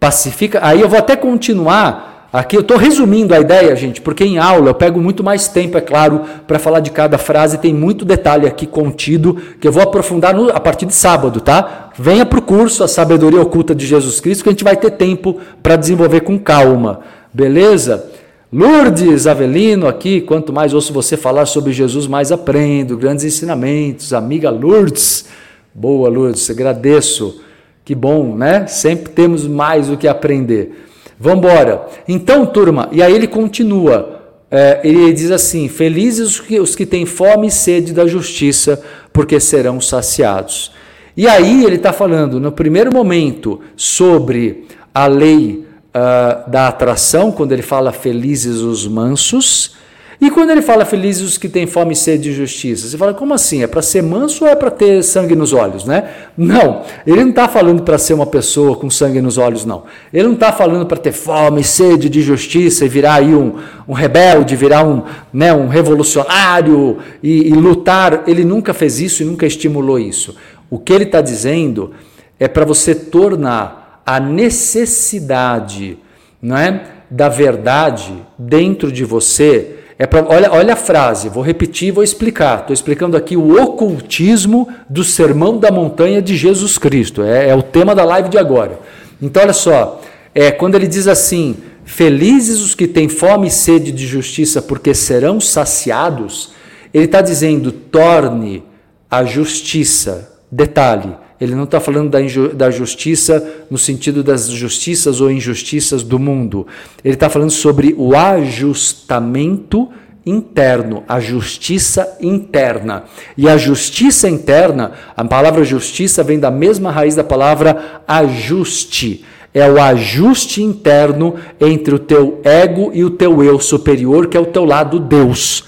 Pacifica. Aí eu vou até continuar Aqui eu estou resumindo a ideia, gente, porque em aula eu pego muito mais tempo, é claro, para falar de cada frase, tem muito detalhe aqui contido que eu vou aprofundar no, a partir de sábado, tá? Venha para o curso A Sabedoria Oculta de Jesus Cristo, que a gente vai ter tempo para desenvolver com calma, beleza? Lourdes Avelino aqui, quanto mais ouço você falar sobre Jesus, mais aprendo, grandes ensinamentos, amiga Lourdes, boa Lourdes, agradeço, que bom, né? Sempre temos mais o que aprender. Vamos embora. Então, turma, e aí ele continua. É, ele diz assim: Felizes os que, os que têm fome e sede da justiça, porque serão saciados. E aí ele está falando, no primeiro momento, sobre a lei uh, da atração, quando ele fala felizes os mansos. E quando ele fala felizes os que têm fome e sede de justiça, você fala, como assim? É para ser manso ou é para ter sangue nos olhos, né? Não, ele não está falando para ser uma pessoa com sangue nos olhos, não. Ele não está falando para ter fome sede de justiça e virar aí um, um rebelde, virar um, né, um revolucionário e, e lutar. Ele nunca fez isso e nunca estimulou isso. O que ele está dizendo é para você tornar a necessidade não é, da verdade dentro de você é pra, olha, olha a frase, vou repetir, vou explicar. Estou explicando aqui o ocultismo do Sermão da Montanha de Jesus Cristo. É, é o tema da live de agora. Então, olha só, é, quando ele diz assim: Felizes os que têm fome e sede de justiça, porque serão saciados, ele está dizendo: torne a justiça. Detalhe, ele não está falando da, da, justiça no sentido das justiças ou injustiças do mundo. Ele está falando sobre o ajustamento interno, a justiça interna. E a justiça interna, a palavra justiça vem da mesma raiz da palavra ajuste. É o ajuste interno entre o teu ego e o teu eu superior, que é o teu lado Deus.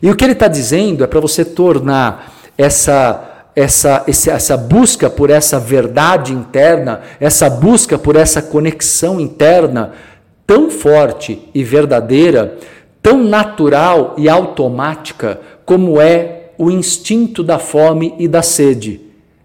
E o que ele está dizendo é para você tornar essa essa, essa busca por essa verdade interna, essa busca por essa conexão interna tão forte e verdadeira, tão natural e automática como é o instinto da fome e da sede.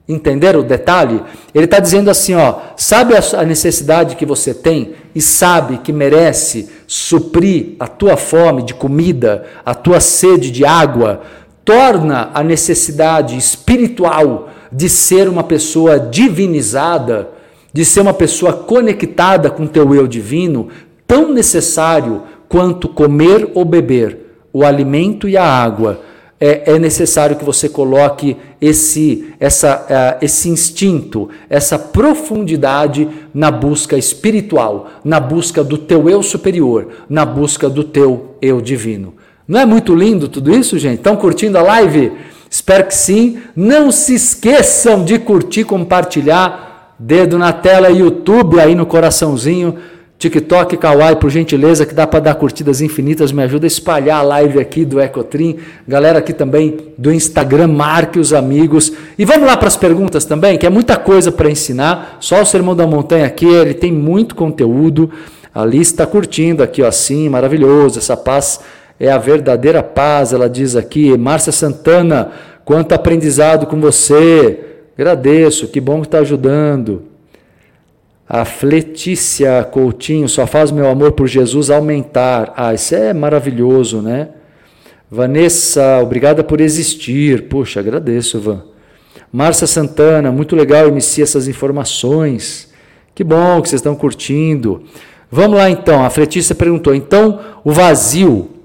Entenderam o detalhe? Ele está dizendo assim: ó, sabe a necessidade que você tem e sabe que merece suprir a tua fome de comida, a tua sede de água, torna a necessidade espiritual de ser uma pessoa divinizada, de ser uma pessoa conectada com teu eu divino, tão necessário quanto comer ou beber, o alimento e a água. É, é necessário que você coloque esse, essa, uh, esse instinto, essa profundidade na busca espiritual, na busca do teu eu superior, na busca do teu eu divino. Não é muito lindo tudo isso, gente? Estão curtindo a live? Espero que sim. Não se esqueçam de curtir, compartilhar. Dedo na tela, YouTube aí no coraçãozinho. TikTok, Kawaii, por gentileza, que dá para dar curtidas infinitas, me ajuda a espalhar a live aqui do Ecotrim. Galera aqui também do Instagram, marque os amigos. E vamos lá para as perguntas também, que é muita coisa para ensinar. Só o Sermão da Montanha aqui, ele tem muito conteúdo. A lista está curtindo aqui, ó, assim, maravilhoso, essa paz é a verdadeira paz, ela diz aqui. Márcia Santana, quanto aprendizado com você. Agradeço, que bom que está ajudando. A Fletícia Coutinho só faz meu amor por Jesus aumentar. Ah, isso é maravilhoso, né? Vanessa, obrigada por existir. Puxa, agradeço, Van. Márcia Santana, muito legal, MC, essas informações. Que bom que vocês estão curtindo. Vamos lá então, a Fletícia perguntou: então o vazio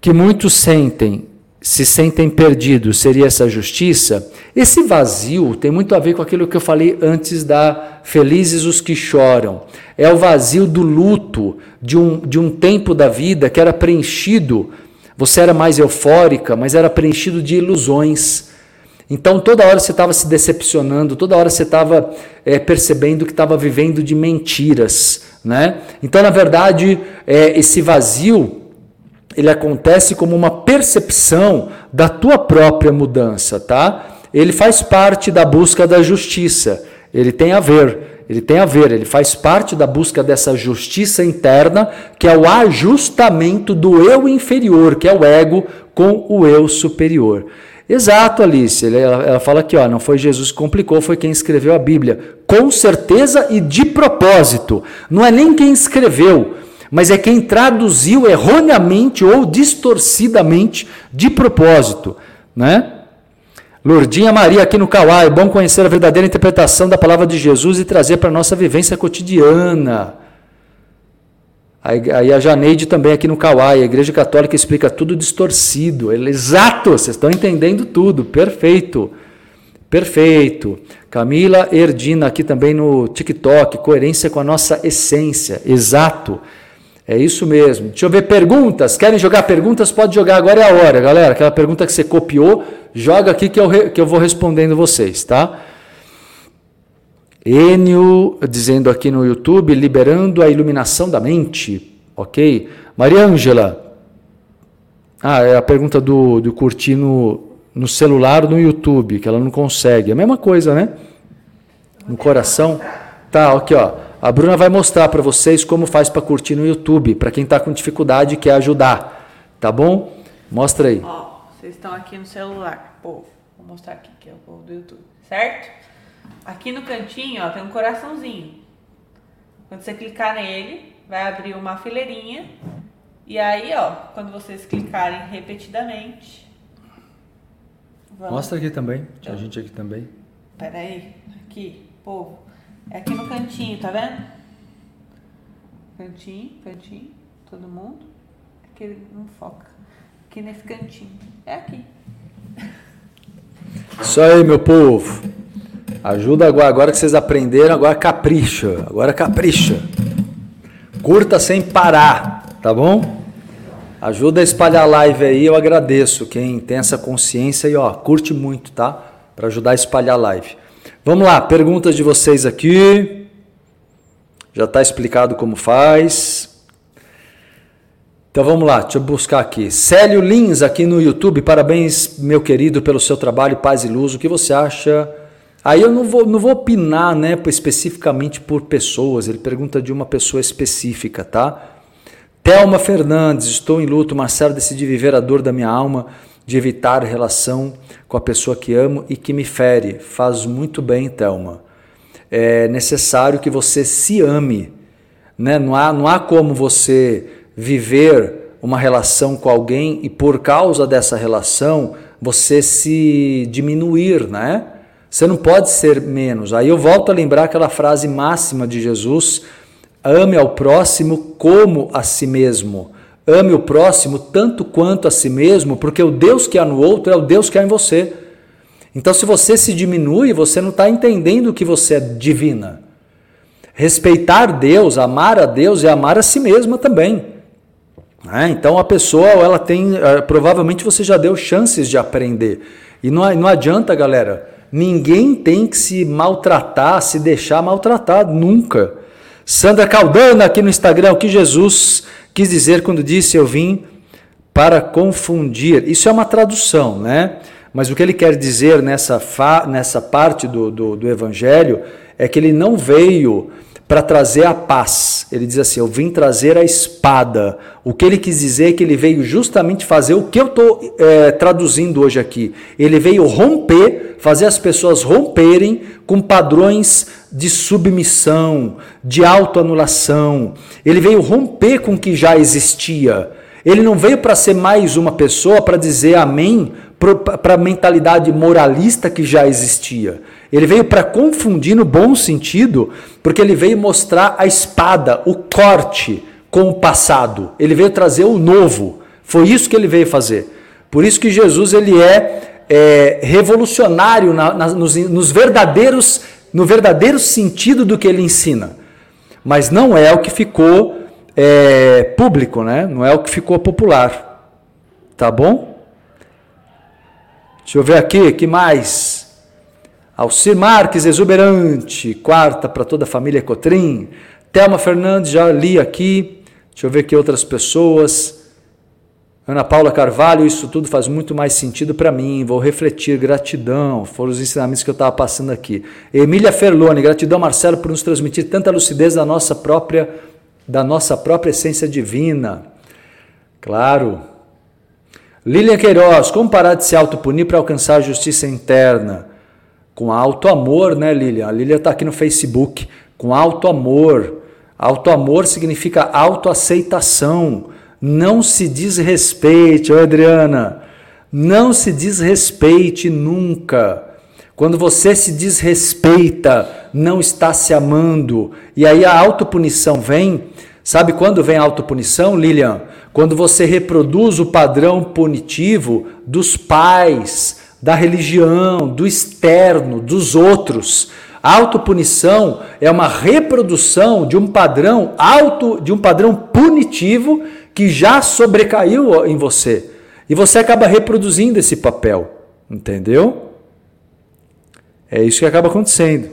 que muitos sentem, se sentem perdidos, seria essa justiça? Esse vazio tem muito a ver com aquilo que eu falei antes da felizes os que choram. É o vazio do luto de um, de um tempo da vida que era preenchido. Você era mais eufórica, mas era preenchido de ilusões. Então toda hora você estava se decepcionando, toda hora você estava é, percebendo que estava vivendo de mentiras. Né? Então, na verdade, é, esse vazio ele acontece como uma percepção da tua própria mudança, tá? Ele faz parte da busca da justiça. Ele tem a ver, ele tem a ver, ele faz parte da busca dessa justiça interna, que é o ajustamento do eu inferior, que é o ego, com o eu superior. Exato, Alice. Ela, fala aqui, ó, não foi Jesus que complicou, foi quem escreveu a Bíblia. Com certeza e de propósito. Não é nem quem escreveu, mas é quem traduziu erroneamente ou distorcidamente de propósito, né? Lourdinha Maria aqui no Kauai, é bom conhecer a verdadeira interpretação da palavra de Jesus e trazer para a nossa vivência cotidiana. Aí a Janeide também aqui no Kauai, a Igreja Católica explica tudo distorcido. Exato, vocês estão entendendo tudo, perfeito. Perfeito. Camila Erdina aqui também no TikTok, coerência com a nossa essência. Exato. É isso mesmo. Deixa eu ver perguntas. Querem jogar perguntas? Pode jogar, agora é a hora, galera. Aquela pergunta que você copiou, joga aqui que eu, que eu vou respondendo vocês, tá? Enio dizendo aqui no YouTube, liberando a iluminação da mente. Ok? Maria Ângela. Ah, é a pergunta do, do curtir no, no celular no YouTube, que ela não consegue. É a mesma coisa, né? No coração. Tá, aqui, ó. A Bruna vai mostrar para vocês como faz para curtir no YouTube, para quem está com dificuldade e quer ajudar. Tá bom? Mostra aí. Ó, vocês estão aqui no celular, povo. Vou mostrar aqui que é o povo do YouTube, certo? Aqui no cantinho, ó, tem um coraçãozinho. Quando você clicar nele, vai abrir uma fileirinha. E aí, ó, quando vocês clicarem repetidamente. Vamos. Mostra aqui também. Tinha então, gente aqui também. Pera aí, aqui, povo. É aqui no cantinho, tá vendo? Cantinho, cantinho, todo mundo. Aqui não foca. Aqui nesse cantinho. É aqui. Isso aí, meu povo. Ajuda agora, agora que vocês aprenderam, agora capricha. Agora capricha. Curta sem parar, tá bom? Ajuda a espalhar a live aí, eu agradeço quem tem essa consciência e ó, curte muito, tá? Para ajudar a espalhar a live. Vamos lá, perguntas de vocês aqui. Já está explicado como faz. Então vamos lá, deixa eu buscar aqui. Célio Lins aqui no YouTube, parabéns, meu querido, pelo seu trabalho, paz e luz. O que você acha? Aí eu não vou, não vou opinar né, especificamente por pessoas, ele pergunta de uma pessoa específica, tá? Thelma Fernandes, estou em luto, Marcelo decidi viver a dor da minha alma de evitar relação com a pessoa que amo e que me fere. Faz muito bem, Thelma. É necessário que você se ame. Né? Não, há, não há como você viver uma relação com alguém e por causa dessa relação você se diminuir, né? Você não pode ser menos. Aí eu volto a lembrar aquela frase máxima de Jesus: ame ao próximo como a si mesmo. Ame o próximo tanto quanto a si mesmo, porque o Deus que há no outro é o Deus que há em você. Então, se você se diminui, você não está entendendo que você é divina. Respeitar Deus, amar a Deus é amar a si mesma também. É, então, a pessoa, ela tem. Eh, provavelmente você já deu chances de aprender. E não, não adianta, galera. Ninguém tem que se maltratar, se deixar maltratar, nunca. Sandra Caldana aqui no Instagram, que Jesus quis dizer quando disse eu vim para confundir. Isso é uma tradução, né? Mas o que ele quer dizer nessa, nessa parte do, do, do Evangelho é que ele não veio para trazer a paz. Ele diz assim: Eu vim trazer a espada. O que ele quis dizer é que ele veio justamente fazer o que eu estou é, traduzindo hoje aqui. Ele veio romper, fazer as pessoas romperem com padrões de submissão, de autoanulação. Ele veio romper com o que já existia. Ele não veio para ser mais uma pessoa para dizer amém para a mentalidade moralista que já existia. Ele veio para confundir no bom sentido, porque ele veio mostrar a espada, o corte com o passado. Ele veio trazer o novo. Foi isso que ele veio fazer. Por isso que Jesus ele é, é revolucionário na, na, nos, nos verdadeiros, no verdadeiro sentido do que ele ensina. Mas não é o que ficou é, público, né? Não é o que ficou popular. Tá bom? Deixa eu ver aqui, que mais? Alcir Marques, exuberante, quarta para toda a família Cotrim. Thelma Fernandes, já li aqui. Deixa eu ver aqui outras pessoas. Ana Paula Carvalho, isso tudo faz muito mais sentido para mim. Vou refletir, gratidão. Foram os ensinamentos que eu estava passando aqui. Emília Ferlone, gratidão, Marcelo, por nos transmitir tanta lucidez da nossa própria, da nossa própria essência divina. Claro. Lilian Queiroz, como parar de se autopunir para alcançar a justiça interna? Com alto amor, né, Lilian? A Lilian está aqui no Facebook. Com alto amor. Alto amor significa autoaceitação. Não se desrespeite, ô Adriana. Não se desrespeite nunca. Quando você se desrespeita, não está se amando. E aí a autopunição vem. Sabe quando vem a autopunição, Lilian? quando você reproduz o padrão punitivo dos pais, da religião, do externo, dos outros. A autopunição é uma reprodução de um padrão auto, de um padrão punitivo que já sobrecaiu em você. E você acaba reproduzindo esse papel, entendeu? É isso que acaba acontecendo.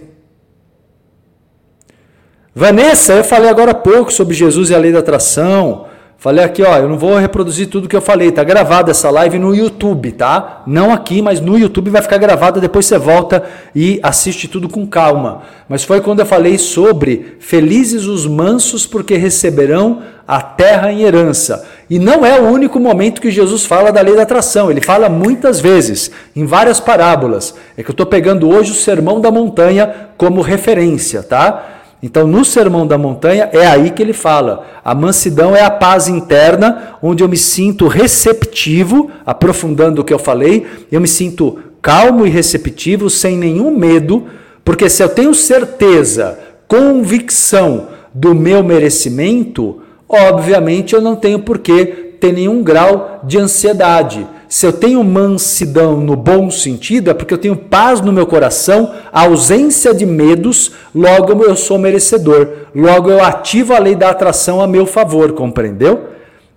Vanessa, eu falei agora há pouco sobre Jesus e a lei da atração. Falei aqui, ó, eu não vou reproduzir tudo que eu falei, tá gravada essa live no YouTube, tá? Não aqui, mas no YouTube vai ficar gravada, depois você volta e assiste tudo com calma. Mas foi quando eu falei sobre felizes os mansos porque receberão a terra em herança. E não é o único momento que Jesus fala da lei da atração, ele fala muitas vezes, em várias parábolas. É que eu estou pegando hoje o Sermão da Montanha como referência, tá? Então, no Sermão da Montanha, é aí que ele fala: a mansidão é a paz interna, onde eu me sinto receptivo, aprofundando o que eu falei, eu me sinto calmo e receptivo, sem nenhum medo, porque se eu tenho certeza, convicção do meu merecimento, obviamente eu não tenho por que ter nenhum grau de ansiedade. Se eu tenho mansidão no bom sentido, é porque eu tenho paz no meu coração, ausência de medos, logo eu sou merecedor. Logo eu ativo a lei da atração a meu favor, compreendeu?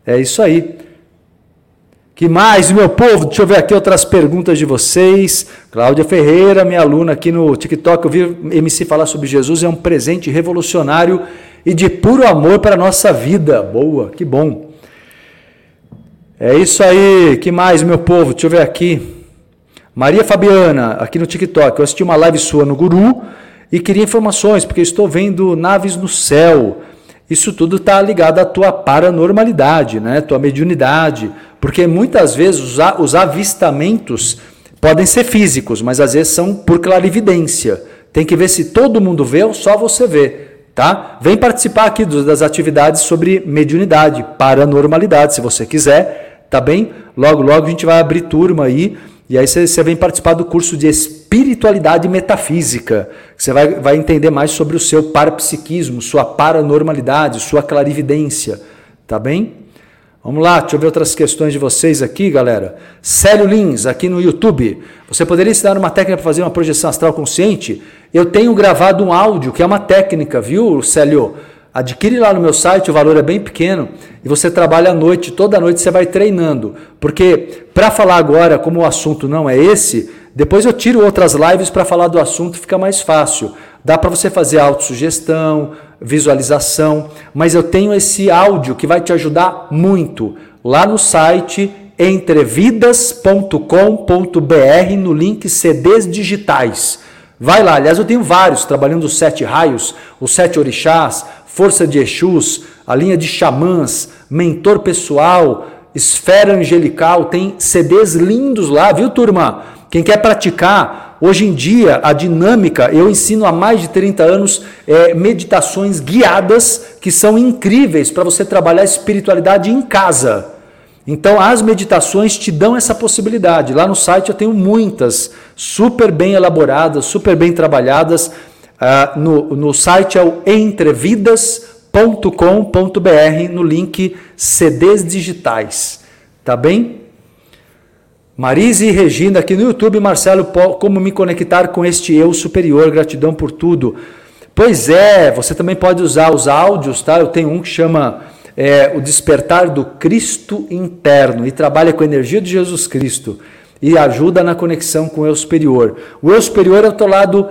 É isso aí. Que mais, meu povo? Deixa eu ver aqui outras perguntas de vocês. Cláudia Ferreira, minha aluna aqui no TikTok, eu vi MC falar sobre Jesus, é um presente revolucionário e de puro amor para a nossa vida. Boa, que bom. É isso aí. Que mais, meu povo? Deixa eu ver aqui. Maria Fabiana, aqui no TikTok. Eu assisti uma live sua no Guru e queria informações, porque estou vendo naves no céu. Isso tudo está ligado à tua paranormalidade, né? tua mediunidade. Porque muitas vezes os avistamentos podem ser físicos, mas às vezes são por clarividência. Tem que ver se todo mundo vê ou só você vê. Tá? Vem participar aqui das atividades sobre mediunidade, paranormalidade, se você quiser tá bem? Logo, logo a gente vai abrir turma aí. E aí você vem participar do curso de espiritualidade metafísica. Você vai, vai entender mais sobre o seu parapsiquismo, sua paranormalidade, sua clarividência. Tá bem? Vamos lá, deixa eu ver outras questões de vocês aqui, galera. Célio Lins, aqui no YouTube. Você poderia ensinar uma técnica para fazer uma projeção astral consciente? Eu tenho gravado um áudio, que é uma técnica, viu, Célio? Adquire lá no meu site, o valor é bem pequeno e você trabalha à noite, toda noite você vai treinando. Porque para falar agora, como o assunto não é esse, depois eu tiro outras lives para falar do assunto, fica mais fácil. Dá para você fazer autossugestão, visualização, mas eu tenho esse áudio que vai te ajudar muito lá no site entrevidas.com.br no link CDs digitais. Vai lá, aliás, eu tenho vários, trabalhando os sete raios, os sete orixás, força de Exus, a linha de xamãs, mentor pessoal, esfera angelical, tem CDs lindos lá, viu turma? Quem quer praticar, hoje em dia, a dinâmica, eu ensino há mais de 30 anos é, meditações guiadas que são incríveis para você trabalhar a espiritualidade em casa. Então, as meditações te dão essa possibilidade. Lá no site eu tenho muitas, super bem elaboradas, super bem trabalhadas. Uh, no, no site é o entrevidas.com.br, no link CDs digitais. Tá bem? Marise e Regina aqui no YouTube, Marcelo, como me conectar com este eu superior? Gratidão por tudo. Pois é, você também pode usar os áudios, tá? Eu tenho um que chama é, o despertar do Cristo interno e trabalha com a energia de Jesus Cristo e ajuda na conexão com o eu superior. O eu superior é o teu lado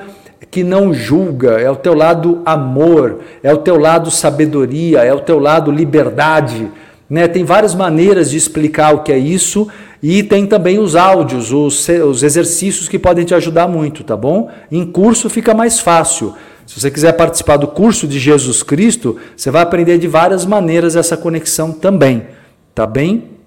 que não julga, é o teu lado amor, é o teu lado sabedoria, é o teu lado liberdade. Né? Tem várias maneiras de explicar o que é isso e tem também os áudios, os, os exercícios que podem te ajudar muito, tá bom? Em curso fica mais fácil. Se você quiser participar do curso de Jesus Cristo, você vai aprender de várias maneiras essa conexão também. Tá bem?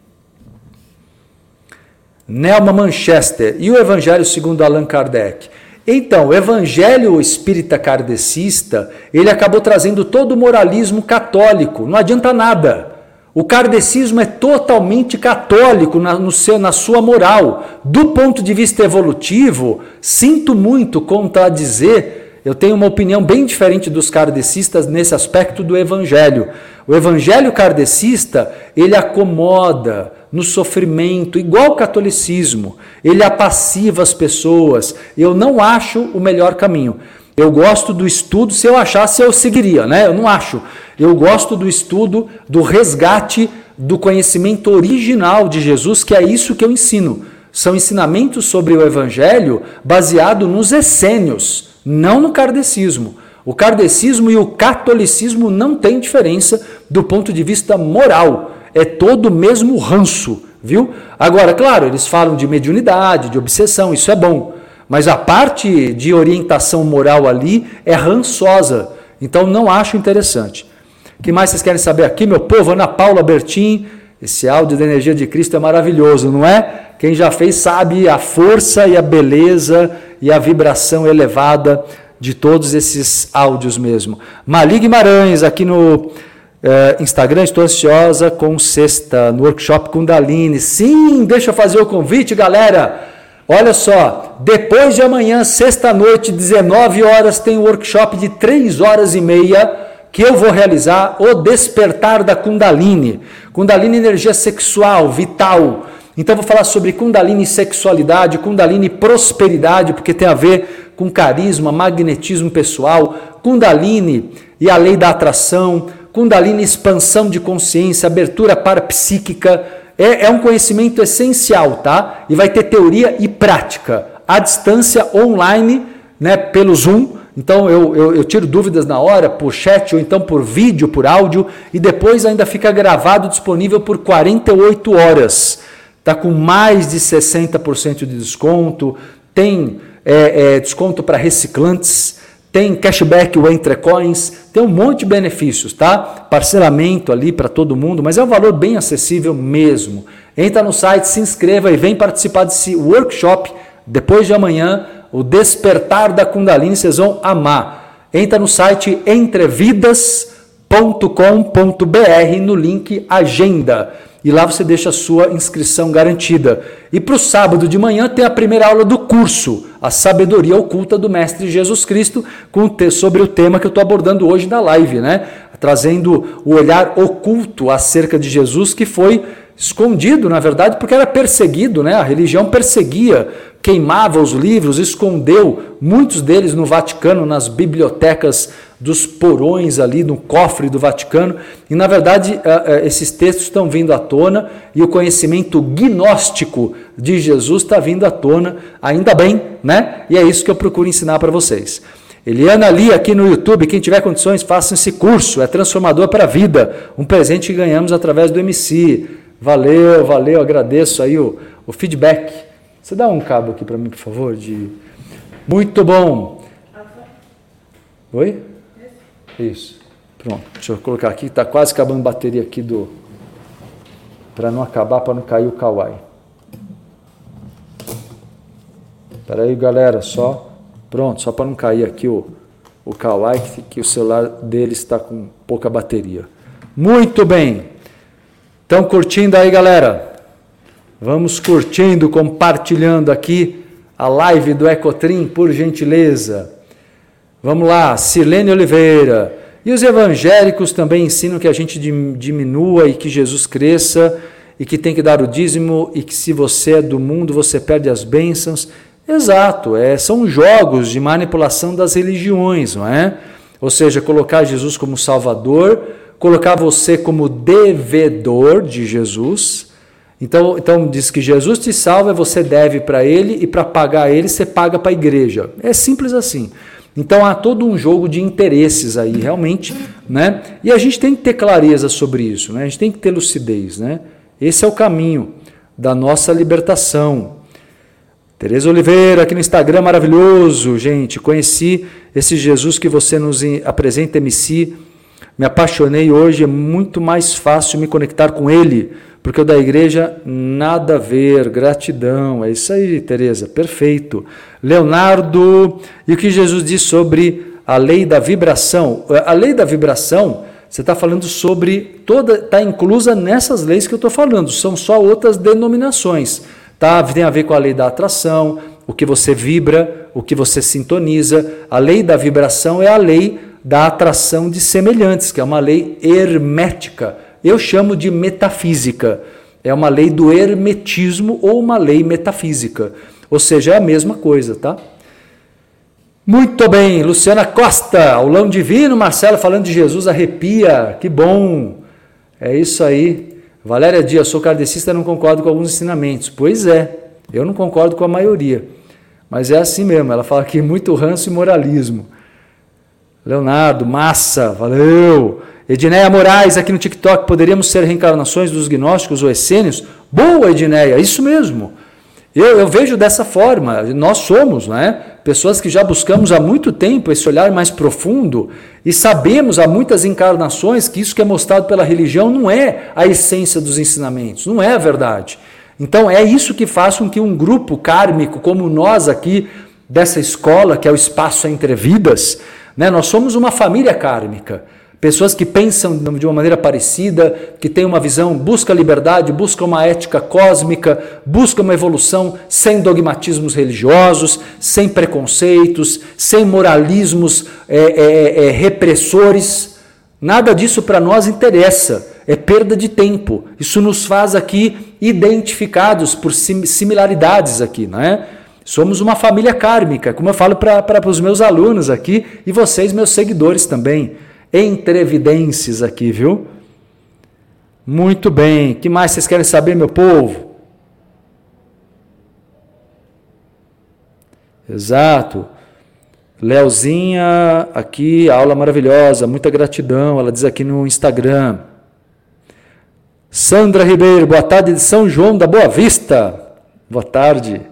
Nelma Manchester. E o Evangelho segundo Allan Kardec? Então, o Evangelho espírita kardecista, ele acabou trazendo todo o moralismo católico. Não adianta nada. O kardecismo é totalmente católico na, no seu, na sua moral. Do ponto de vista evolutivo, sinto muito contradizer eu tenho uma opinião bem diferente dos kardecistas nesse aspecto do evangelho. O evangelho kardecista, ele acomoda no sofrimento, igual o catolicismo. Ele apassiva as pessoas. Eu não acho o melhor caminho. Eu gosto do estudo, se eu achasse eu seguiria, né? Eu não acho. Eu gosto do estudo, do resgate do conhecimento original de Jesus, que é isso que eu ensino. São ensinamentos sobre o evangelho baseado nos essênios não no kardecismo. O kardecismo e o catolicismo não têm diferença do ponto de vista moral. É todo o mesmo ranço, viu? Agora, claro, eles falam de mediunidade, de obsessão, isso é bom. Mas a parte de orientação moral ali é rançosa. Então não acho interessante. O que mais vocês querem saber aqui, meu povo? Ana Paula Bertin, esse áudio da energia de Cristo é maravilhoso, não é? Quem já fez sabe a força e a beleza e a vibração elevada de todos esses áudios mesmo. Mali Guimarães, aqui no eh, Instagram, estou ansiosa com sexta, no workshop Kundalini. Sim, deixa eu fazer o convite, galera. Olha só, depois de amanhã, sexta-noite, 19 horas, tem um workshop de 3 horas e meia que eu vou realizar, o despertar da Kundalini. Kundalini energia sexual, vital, então vou falar sobre Kundalini sexualidade, Kundalini prosperidade, porque tem a ver com carisma, magnetismo pessoal, Kundalini e a lei da atração, Kundalini expansão de consciência, abertura parapsíquica. É, é um conhecimento essencial, tá? E vai ter teoria e prática. À distância, online, né, pelo Zoom. Então eu, eu, eu, tiro dúvidas na hora por chat ou então por vídeo, por áudio, e depois ainda fica gravado disponível por 48 horas está com mais de 60% de desconto, tem é, é, desconto para reciclantes, tem cashback o Entre Coins, tem um monte de benefícios, tá? Parcelamento ali para todo mundo, mas é um valor bem acessível mesmo. Entra no site, se inscreva e vem participar desse workshop depois de amanhã, o Despertar da Kundalini, vocês vão amar. Entra no site entrevidas.com.br no link Agenda e lá você deixa a sua inscrição garantida. E para o sábado de manhã tem a primeira aula do curso, A Sabedoria Oculta do Mestre Jesus Cristo, sobre o tema que eu estou abordando hoje na live, né? Trazendo o olhar oculto acerca de Jesus que foi escondido, na verdade, porque era perseguido, né? A religião perseguia, queimava os livros, escondeu muitos deles no Vaticano, nas bibliotecas dos porões ali no cofre do Vaticano. E na verdade, eh, eh, esses textos estão vindo à tona e o conhecimento gnóstico de Jesus está vindo à tona, ainda bem, né? E é isso que eu procuro ensinar para vocês. Eliana Ali aqui no YouTube, quem tiver condições, faça esse curso, é transformador para a vida, um presente que ganhamos através do MC. Valeu, valeu, agradeço aí o, o feedback. Você dá um cabo aqui para mim, por favor? De... Muito bom. Oi? Isso. Pronto. Deixa eu colocar aqui, está quase acabando a bateria aqui do. Para não acabar, para não cair o Kawaii. Espera aí, galera, só. Pronto, só para não cair aqui o, o Kawai, que, que o celular dele está com pouca bateria. Muito bem. Estão curtindo aí, galera? Vamos curtindo, compartilhando aqui a live do Ecotrim, por gentileza. Vamos lá, Silene Oliveira. E os evangélicos também ensinam que a gente diminua e que Jesus cresça e que tem que dar o dízimo e que se você é do mundo você perde as bênçãos. Exato, é, são jogos de manipulação das religiões, não é? Ou seja, colocar Jesus como Salvador, colocar você como devedor de Jesus. Então, então diz que Jesus te salva, você deve para ele e para pagar ele você paga para a igreja. É simples assim. Então há todo um jogo de interesses aí, realmente, né? E a gente tem que ter clareza sobre isso, né? A gente tem que ter lucidez, né? Esse é o caminho da nossa libertação. Tereza Oliveira, aqui no Instagram, maravilhoso, gente. Conheci esse Jesus que você nos apresenta, MC. Me apaixonei hoje, é muito mais fácil me conectar com ele, porque o da igreja, nada a ver, gratidão. É isso aí, Tereza, perfeito. Leonardo, e o que Jesus diz sobre a lei da vibração? A lei da vibração, você está falando sobre toda, está inclusa nessas leis que eu estou falando, são só outras denominações. Tá? Tem a ver com a lei da atração, o que você vibra, o que você sintoniza. A lei da vibração é a lei da atração de semelhantes, que é uma lei hermética. Eu chamo de metafísica. É uma lei do hermetismo ou uma lei metafísica. Ou seja, é a mesma coisa, tá? Muito bem, Luciana Costa, aulão divino, Marcelo falando de Jesus, arrepia, que bom. É isso aí. Valéria Dias, sou kardecista não concordo com alguns ensinamentos. Pois é, eu não concordo com a maioria. Mas é assim mesmo, ela fala aqui muito ranço e moralismo. Leonardo, massa, valeu. Edneia Moraes, aqui no TikTok, poderíamos ser reencarnações dos gnósticos ou essênios? Boa, Edneia, isso mesmo. Eu, eu, vejo dessa forma, nós somos né, pessoas que já buscamos há muito tempo esse olhar mais profundo e sabemos há muitas encarnações que isso que é mostrado pela religião não é a essência dos ensinamentos, não é a verdade. Então é isso que faz com que um grupo kármico como nós aqui, dessa escola, que é o Espaço Entre Vidas, né, nós somos uma família kármica. Pessoas que pensam de uma maneira parecida, que têm uma visão, busca liberdade, busca uma ética cósmica, busca uma evolução sem dogmatismos religiosos, sem preconceitos, sem moralismos é, é, é, repressores. Nada disso para nós interessa, é perda de tempo. Isso nos faz aqui identificados por similaridades aqui, não é? Somos uma família kármica, como eu falo para os meus alunos aqui e vocês, meus seguidores também entrevidências aqui, viu? Muito bem. que mais vocês querem saber, meu povo? Exato. Leozinha, aqui, aula maravilhosa, muita gratidão. Ela diz aqui no Instagram. Sandra Ribeiro, boa tarde de São João da Boa Vista. Boa tarde.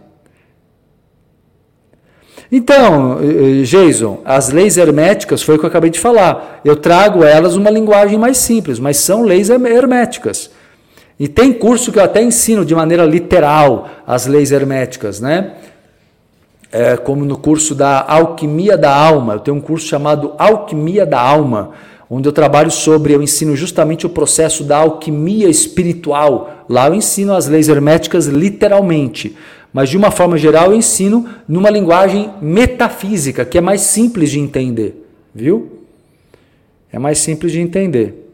Então, eh, eh, Jason, as leis herméticas foi o que eu acabei de falar. Eu trago elas uma linguagem mais simples, mas são leis herméticas. E tem curso que eu até ensino de maneira literal as leis herméticas, né? É, como no curso da Alquimia da Alma. Eu tenho um curso chamado Alquimia da Alma, onde eu trabalho sobre, eu ensino justamente o processo da alquimia espiritual. Lá eu ensino as leis herméticas literalmente. Mas de uma forma geral eu ensino numa linguagem metafísica, que é mais simples de entender, viu? É mais simples de entender.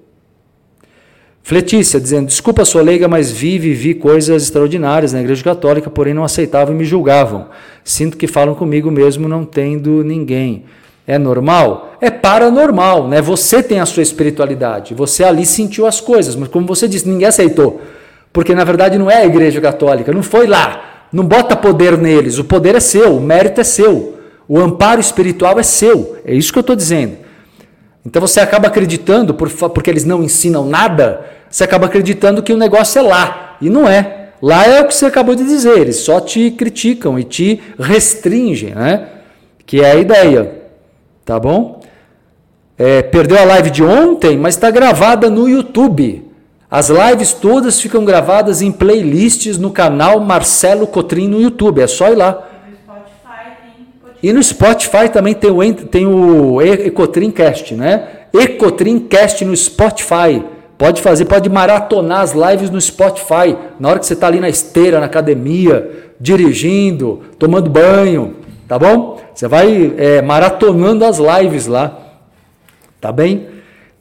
Fletícia dizendo: Desculpa, sou leiga, mas vi e vivi coisas extraordinárias na Igreja Católica, porém não aceitavam e me julgavam. Sinto que falam comigo mesmo não tendo ninguém. É normal? É paranormal, né? Você tem a sua espiritualidade, você ali sentiu as coisas, mas como você disse, ninguém aceitou. Porque na verdade não é a Igreja Católica, não foi lá não bota poder neles, o poder é seu, o mérito é seu, o amparo espiritual é seu. É isso que eu estou dizendo. Então você acaba acreditando, por, porque eles não ensinam nada, você acaba acreditando que o negócio é lá. E não é. Lá é o que você acabou de dizer, eles só te criticam e te restringem, né? Que é a ideia. Tá bom? É, perdeu a live de ontem, mas está gravada no YouTube. As lives todas ficam gravadas em playlists no canal Marcelo Cotrim no YouTube. É só ir lá. E no Spotify também tem o, tem o Ecotrincast, né? Ecotrincast no Spotify. Pode fazer, pode maratonar as lives no Spotify. Na hora que você está ali na esteira, na academia, dirigindo, tomando banho, tá bom? Você vai é, maratonando as lives lá, tá bem?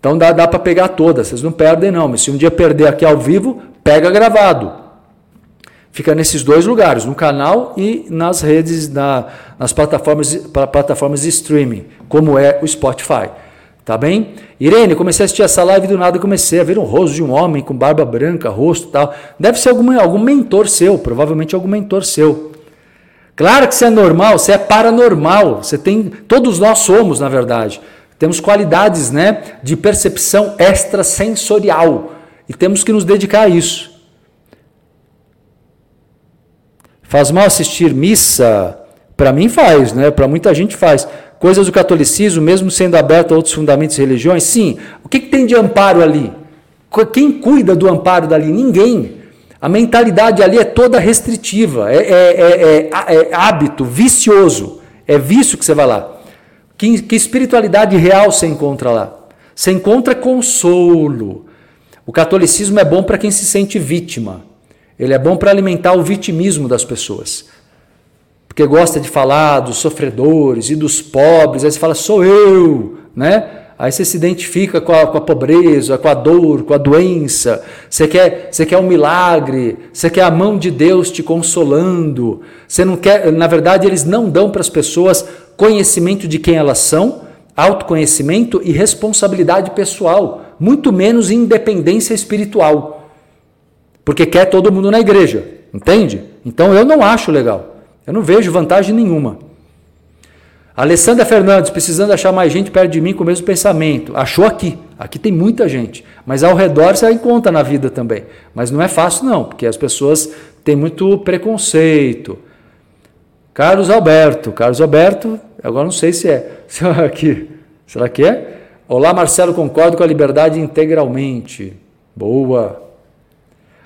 Então dá, dá para pegar todas, vocês não perdem não. Mas se um dia perder aqui ao vivo, pega gravado. Fica nesses dois lugares, no canal e nas redes, na, nas plataformas, plataformas de streaming, como é o Spotify. Tá bem? Irene, comecei a assistir essa live do nada comecei a ver um rosto de um homem com barba branca, rosto tal. Deve ser algum, algum mentor seu, provavelmente algum mentor seu. Claro que você é normal, você é paranormal, você tem. Todos nós somos, na verdade. Temos qualidades né, de percepção extrasensorial e temos que nos dedicar a isso. Faz mal assistir missa? Para mim faz, né? Para muita gente faz. Coisas do catolicismo, mesmo sendo aberto a outros fundamentos e religiões, sim. O que, que tem de amparo ali? Quem cuida do amparo dali? Ninguém. A mentalidade ali é toda restritiva, é, é, é, é, hábito vicioso. É vício que você vai lá. Que, que espiritualidade real você encontra lá? Você encontra consolo. O catolicismo é bom para quem se sente vítima. Ele é bom para alimentar o vitimismo das pessoas. Porque gosta de falar dos sofredores e dos pobres, aí você fala, sou eu, né? Aí você se identifica com a, com a pobreza, com a dor, com a doença. Você quer, você quer um milagre, você quer a mão de Deus te consolando. Você não quer, na verdade, eles não dão para as pessoas conhecimento de quem elas são, autoconhecimento e responsabilidade pessoal, muito menos independência espiritual porque quer todo mundo na igreja, entende? Então eu não acho legal. Eu não vejo vantagem nenhuma. Alessandra Fernandes, precisando achar mais gente perto de mim com o mesmo pensamento. Achou aqui. Aqui tem muita gente. Mas ao redor você encontra na vida também. Mas não é fácil, não, porque as pessoas têm muito preconceito. Carlos Alberto. Carlos Alberto, agora não sei se é. Será que, será que é? Olá, Marcelo, concordo com a liberdade integralmente. Boa.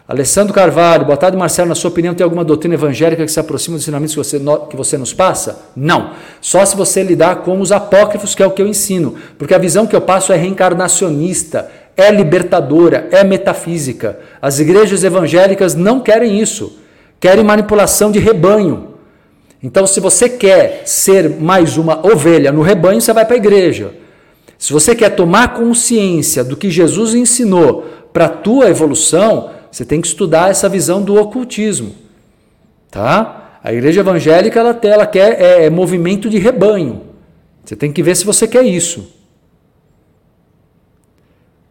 Alessandro Carvalho, boa tarde, Marcelo. Na sua opinião, tem alguma doutrina evangélica que se aproxima dos ensinamentos que você, que você nos passa? Não. Só se você lidar com os apócrifos, que é o que eu ensino. Porque a visão que eu passo é reencarnacionista, é libertadora, é metafísica. As igrejas evangélicas não querem isso. Querem manipulação de rebanho. Então, se você quer ser mais uma ovelha no rebanho, você vai para a igreja. Se você quer tomar consciência do que Jesus ensinou para a tua evolução, você tem que estudar essa visão do ocultismo, tá? A igreja evangélica ela, ela quer é, é movimento de rebanho. Você tem que ver se você quer isso.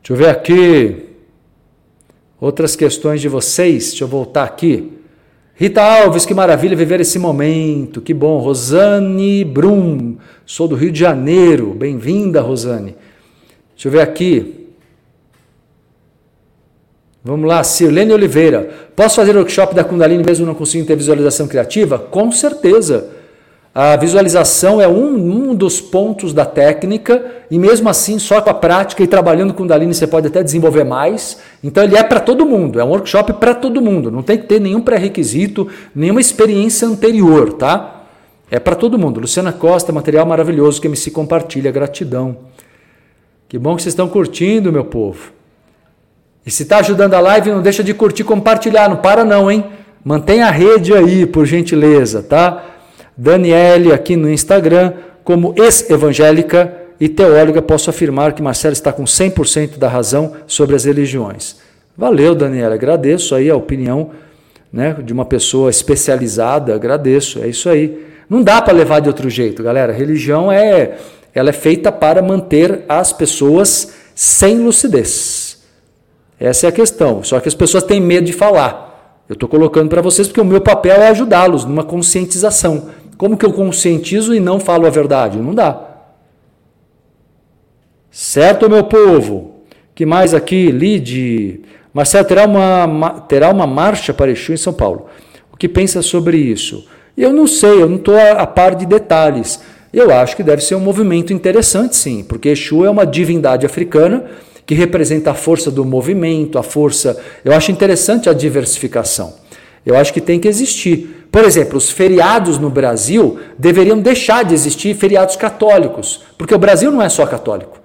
Deixa eu ver aqui outras questões de vocês. Deixa eu voltar aqui. Rita Alves, que maravilha viver esse momento. Que bom. Rosane Brum, sou do Rio de Janeiro. Bem-vinda, Rosane. Deixa eu ver aqui. Vamos lá, Sirlene Oliveira. Posso fazer workshop da Kundalini mesmo não conseguindo ter visualização criativa? Com certeza. A visualização é um, um dos pontos da técnica e mesmo assim, só com a prática e trabalhando com Kundalini você pode até desenvolver mais. Então ele é para todo mundo, é um workshop para todo mundo. Não tem que ter nenhum pré-requisito, nenhuma experiência anterior, tá? É para todo mundo. Luciana Costa, material maravilhoso que me se compartilha, gratidão. Que bom que vocês estão curtindo, meu povo. E se está ajudando a live, não deixa de curtir, compartilhar, não para não, hein? Mantenha a rede aí, por gentileza, tá? Daniele aqui no Instagram, como ex-evangélica e teóloga, posso afirmar que Marcelo está com 100% da razão sobre as religiões. Valeu, Daniela, agradeço aí a opinião né, de uma pessoa especializada, agradeço, é isso aí. Não dá para levar de outro jeito, galera. Religião é, ela é feita para manter as pessoas sem lucidez. Essa é a questão. Só que as pessoas têm medo de falar. Eu estou colocando para vocês porque o meu papel é ajudá-los numa conscientização. Como que eu conscientizo e não falo a verdade? Não dá. Certo, meu povo? que mais aqui? Lide. Marcelo, terá uma, terá uma marcha para Exu em São Paulo. O que pensa sobre isso? Eu não sei, eu não estou a, a par de detalhes. Eu acho que deve ser um movimento interessante, sim, porque Exu é uma divindade africana que representa a força do movimento, a força. Eu acho interessante a diversificação. Eu acho que tem que existir. Por exemplo, os feriados no Brasil deveriam deixar de existir feriados católicos, porque o Brasil não é só católico.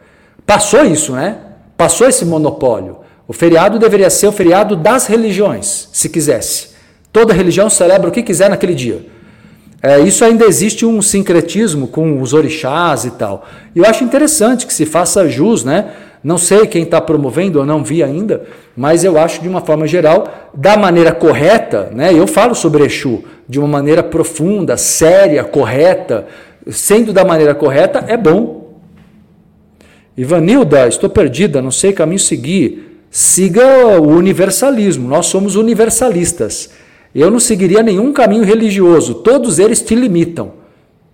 Passou isso, né? Passou esse monopólio. O feriado deveria ser o feriado das religiões, se quisesse. Toda religião celebra o que quiser naquele dia. É, isso ainda existe um sincretismo com os orixás e tal. E eu acho interessante que se faça jus, né? Não sei quem está promovendo, eu não vi ainda, mas eu acho de uma forma geral, da maneira correta, né? Eu falo sobre Exu de uma maneira profunda, séria, correta, sendo da maneira correta, é bom. Ivanilda, estou perdida, não sei caminho seguir. Siga o universalismo, nós somos universalistas. Eu não seguiria nenhum caminho religioso, todos eles te limitam,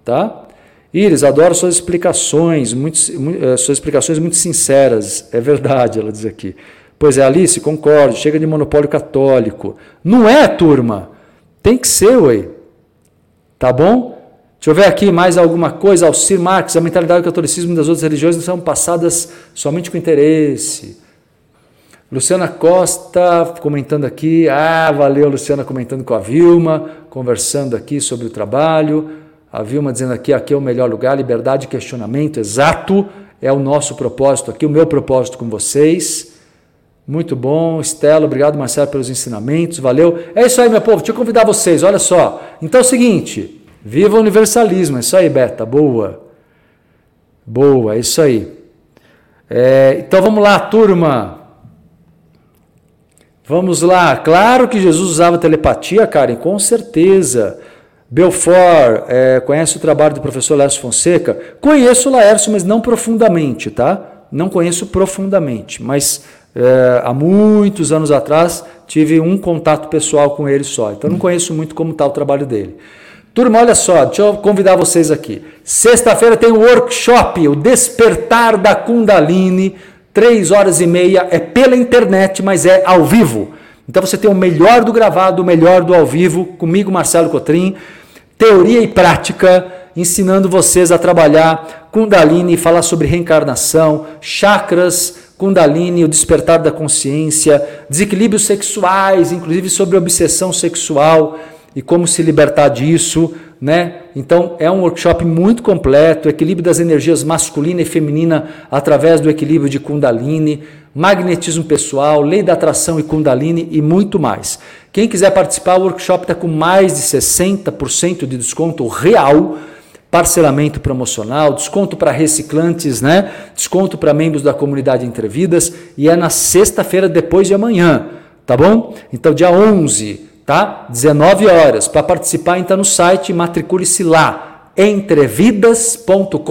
tá? Iris, adoro suas explicações, muito, eh, suas explicações muito sinceras. É verdade, ela diz aqui. Pois é, Alice, concordo, chega de monopólio católico. Não é, turma? Tem que ser, ué. Tá bom? Deixa eu ver aqui mais alguma coisa. Alcir Marques, a mentalidade do catolicismo e das outras religiões não são passadas somente com interesse. Luciana Costa comentando aqui. Ah, valeu, Luciana, comentando com a Vilma, conversando aqui sobre o trabalho. A Vilma dizendo aqui: aqui é o melhor lugar, liberdade de questionamento, exato, é o nosso propósito aqui, o meu propósito com vocês. Muito bom, Estela, obrigado, Marcelo, pelos ensinamentos, valeu. É isso aí, meu povo, deixa eu convidar vocês, olha só. Então é o seguinte: viva o universalismo, é isso aí, Beta, boa. Boa, é isso aí. É, então vamos lá, turma. Vamos lá, claro que Jesus usava telepatia, Karen, com certeza. Belfort, é, conhece o trabalho do professor Laércio Fonseca? Conheço o Laércio, mas não profundamente, tá? Não conheço profundamente, mas é, há muitos anos atrás tive um contato pessoal com ele só, então não conheço muito como está o trabalho dele. Turma, olha só, deixa eu convidar vocês aqui. Sexta-feira tem o workshop, o Despertar da Kundalini, Três horas e meia é pela internet, mas é ao vivo. Então você tem o melhor do gravado, o melhor do ao vivo, comigo, Marcelo Cotrim, teoria e prática, ensinando vocês a trabalhar Kundalini, falar sobre reencarnação, chakras, Kundalini, o despertar da consciência, desequilíbrios sexuais, inclusive sobre obsessão sexual e como se libertar disso, né? Então é um workshop muito completo, equilíbrio das energias masculina e feminina através do equilíbrio de Kundalini, magnetismo pessoal, lei da atração e Kundalini e muito mais. Quem quiser participar, o workshop está com mais de 60% de desconto real, parcelamento promocional, desconto para reciclantes, né? Desconto para membros da comunidade Entrevidas e é na sexta-feira depois de amanhã, tá bom? Então dia 11 tá? 19 horas. Para participar, entra no site, matricule-se lá, entrevidas.com.br,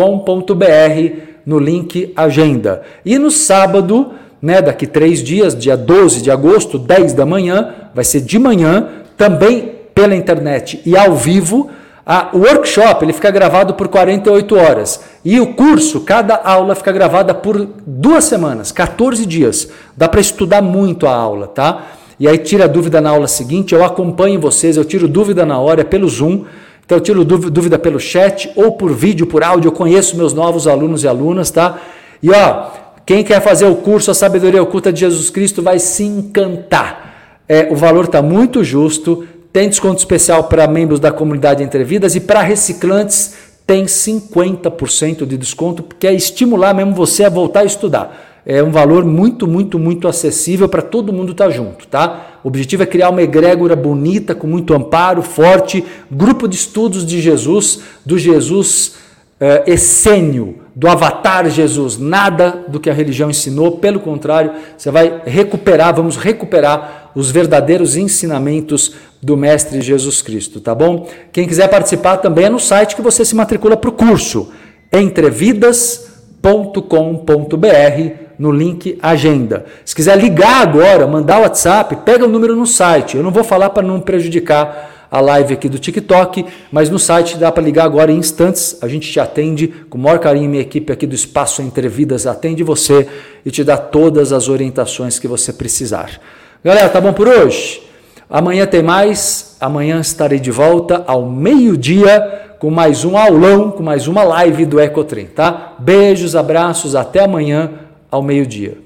no link agenda. E no sábado, né, daqui três dias, dia 12 de agosto, 10 da manhã, vai ser de manhã, também pela internet e ao vivo. A, o workshop ele fica gravado por 48 horas e o curso, cada aula fica gravada por duas semanas, 14 dias. Dá para estudar muito a aula, tá? e aí tira dúvida na aula seguinte, eu acompanho vocês, eu tiro dúvida na hora, é pelo Zoom, então eu tiro dúvida pelo chat ou por vídeo, por áudio, eu conheço meus novos alunos e alunas, tá? E ó, quem quer fazer o curso A Sabedoria Oculta de Jesus Cristo vai se encantar. É, o valor está muito justo, tem desconto especial para membros da comunidade Entrevidas e para reciclantes tem 50% de desconto, porque é estimular mesmo você a voltar a estudar é um valor muito, muito, muito acessível para todo mundo estar tá junto, tá? O objetivo é criar uma egrégora bonita, com muito amparo, forte, grupo de estudos de Jesus, do Jesus é, essênio, do avatar Jesus. Nada do que a religião ensinou, pelo contrário, você vai recuperar, vamos recuperar os verdadeiros ensinamentos do Mestre Jesus Cristo, tá bom? Quem quiser participar também é no site que você se matricula para o curso, entrevidas.com.br no link Agenda. Se quiser ligar agora, mandar o WhatsApp, pega o número no site. Eu não vou falar para não prejudicar a live aqui do TikTok, mas no site dá para ligar agora em instantes. A gente te atende com o maior carinho. Minha equipe aqui do Espaço Entre Vidas atende você e te dá todas as orientações que você precisar. Galera, tá bom por hoje? Amanhã tem mais. Amanhã estarei de volta ao meio-dia com mais um aulão, com mais uma live do Ecotrim, tá? Beijos, abraços, até amanhã ao meio-dia.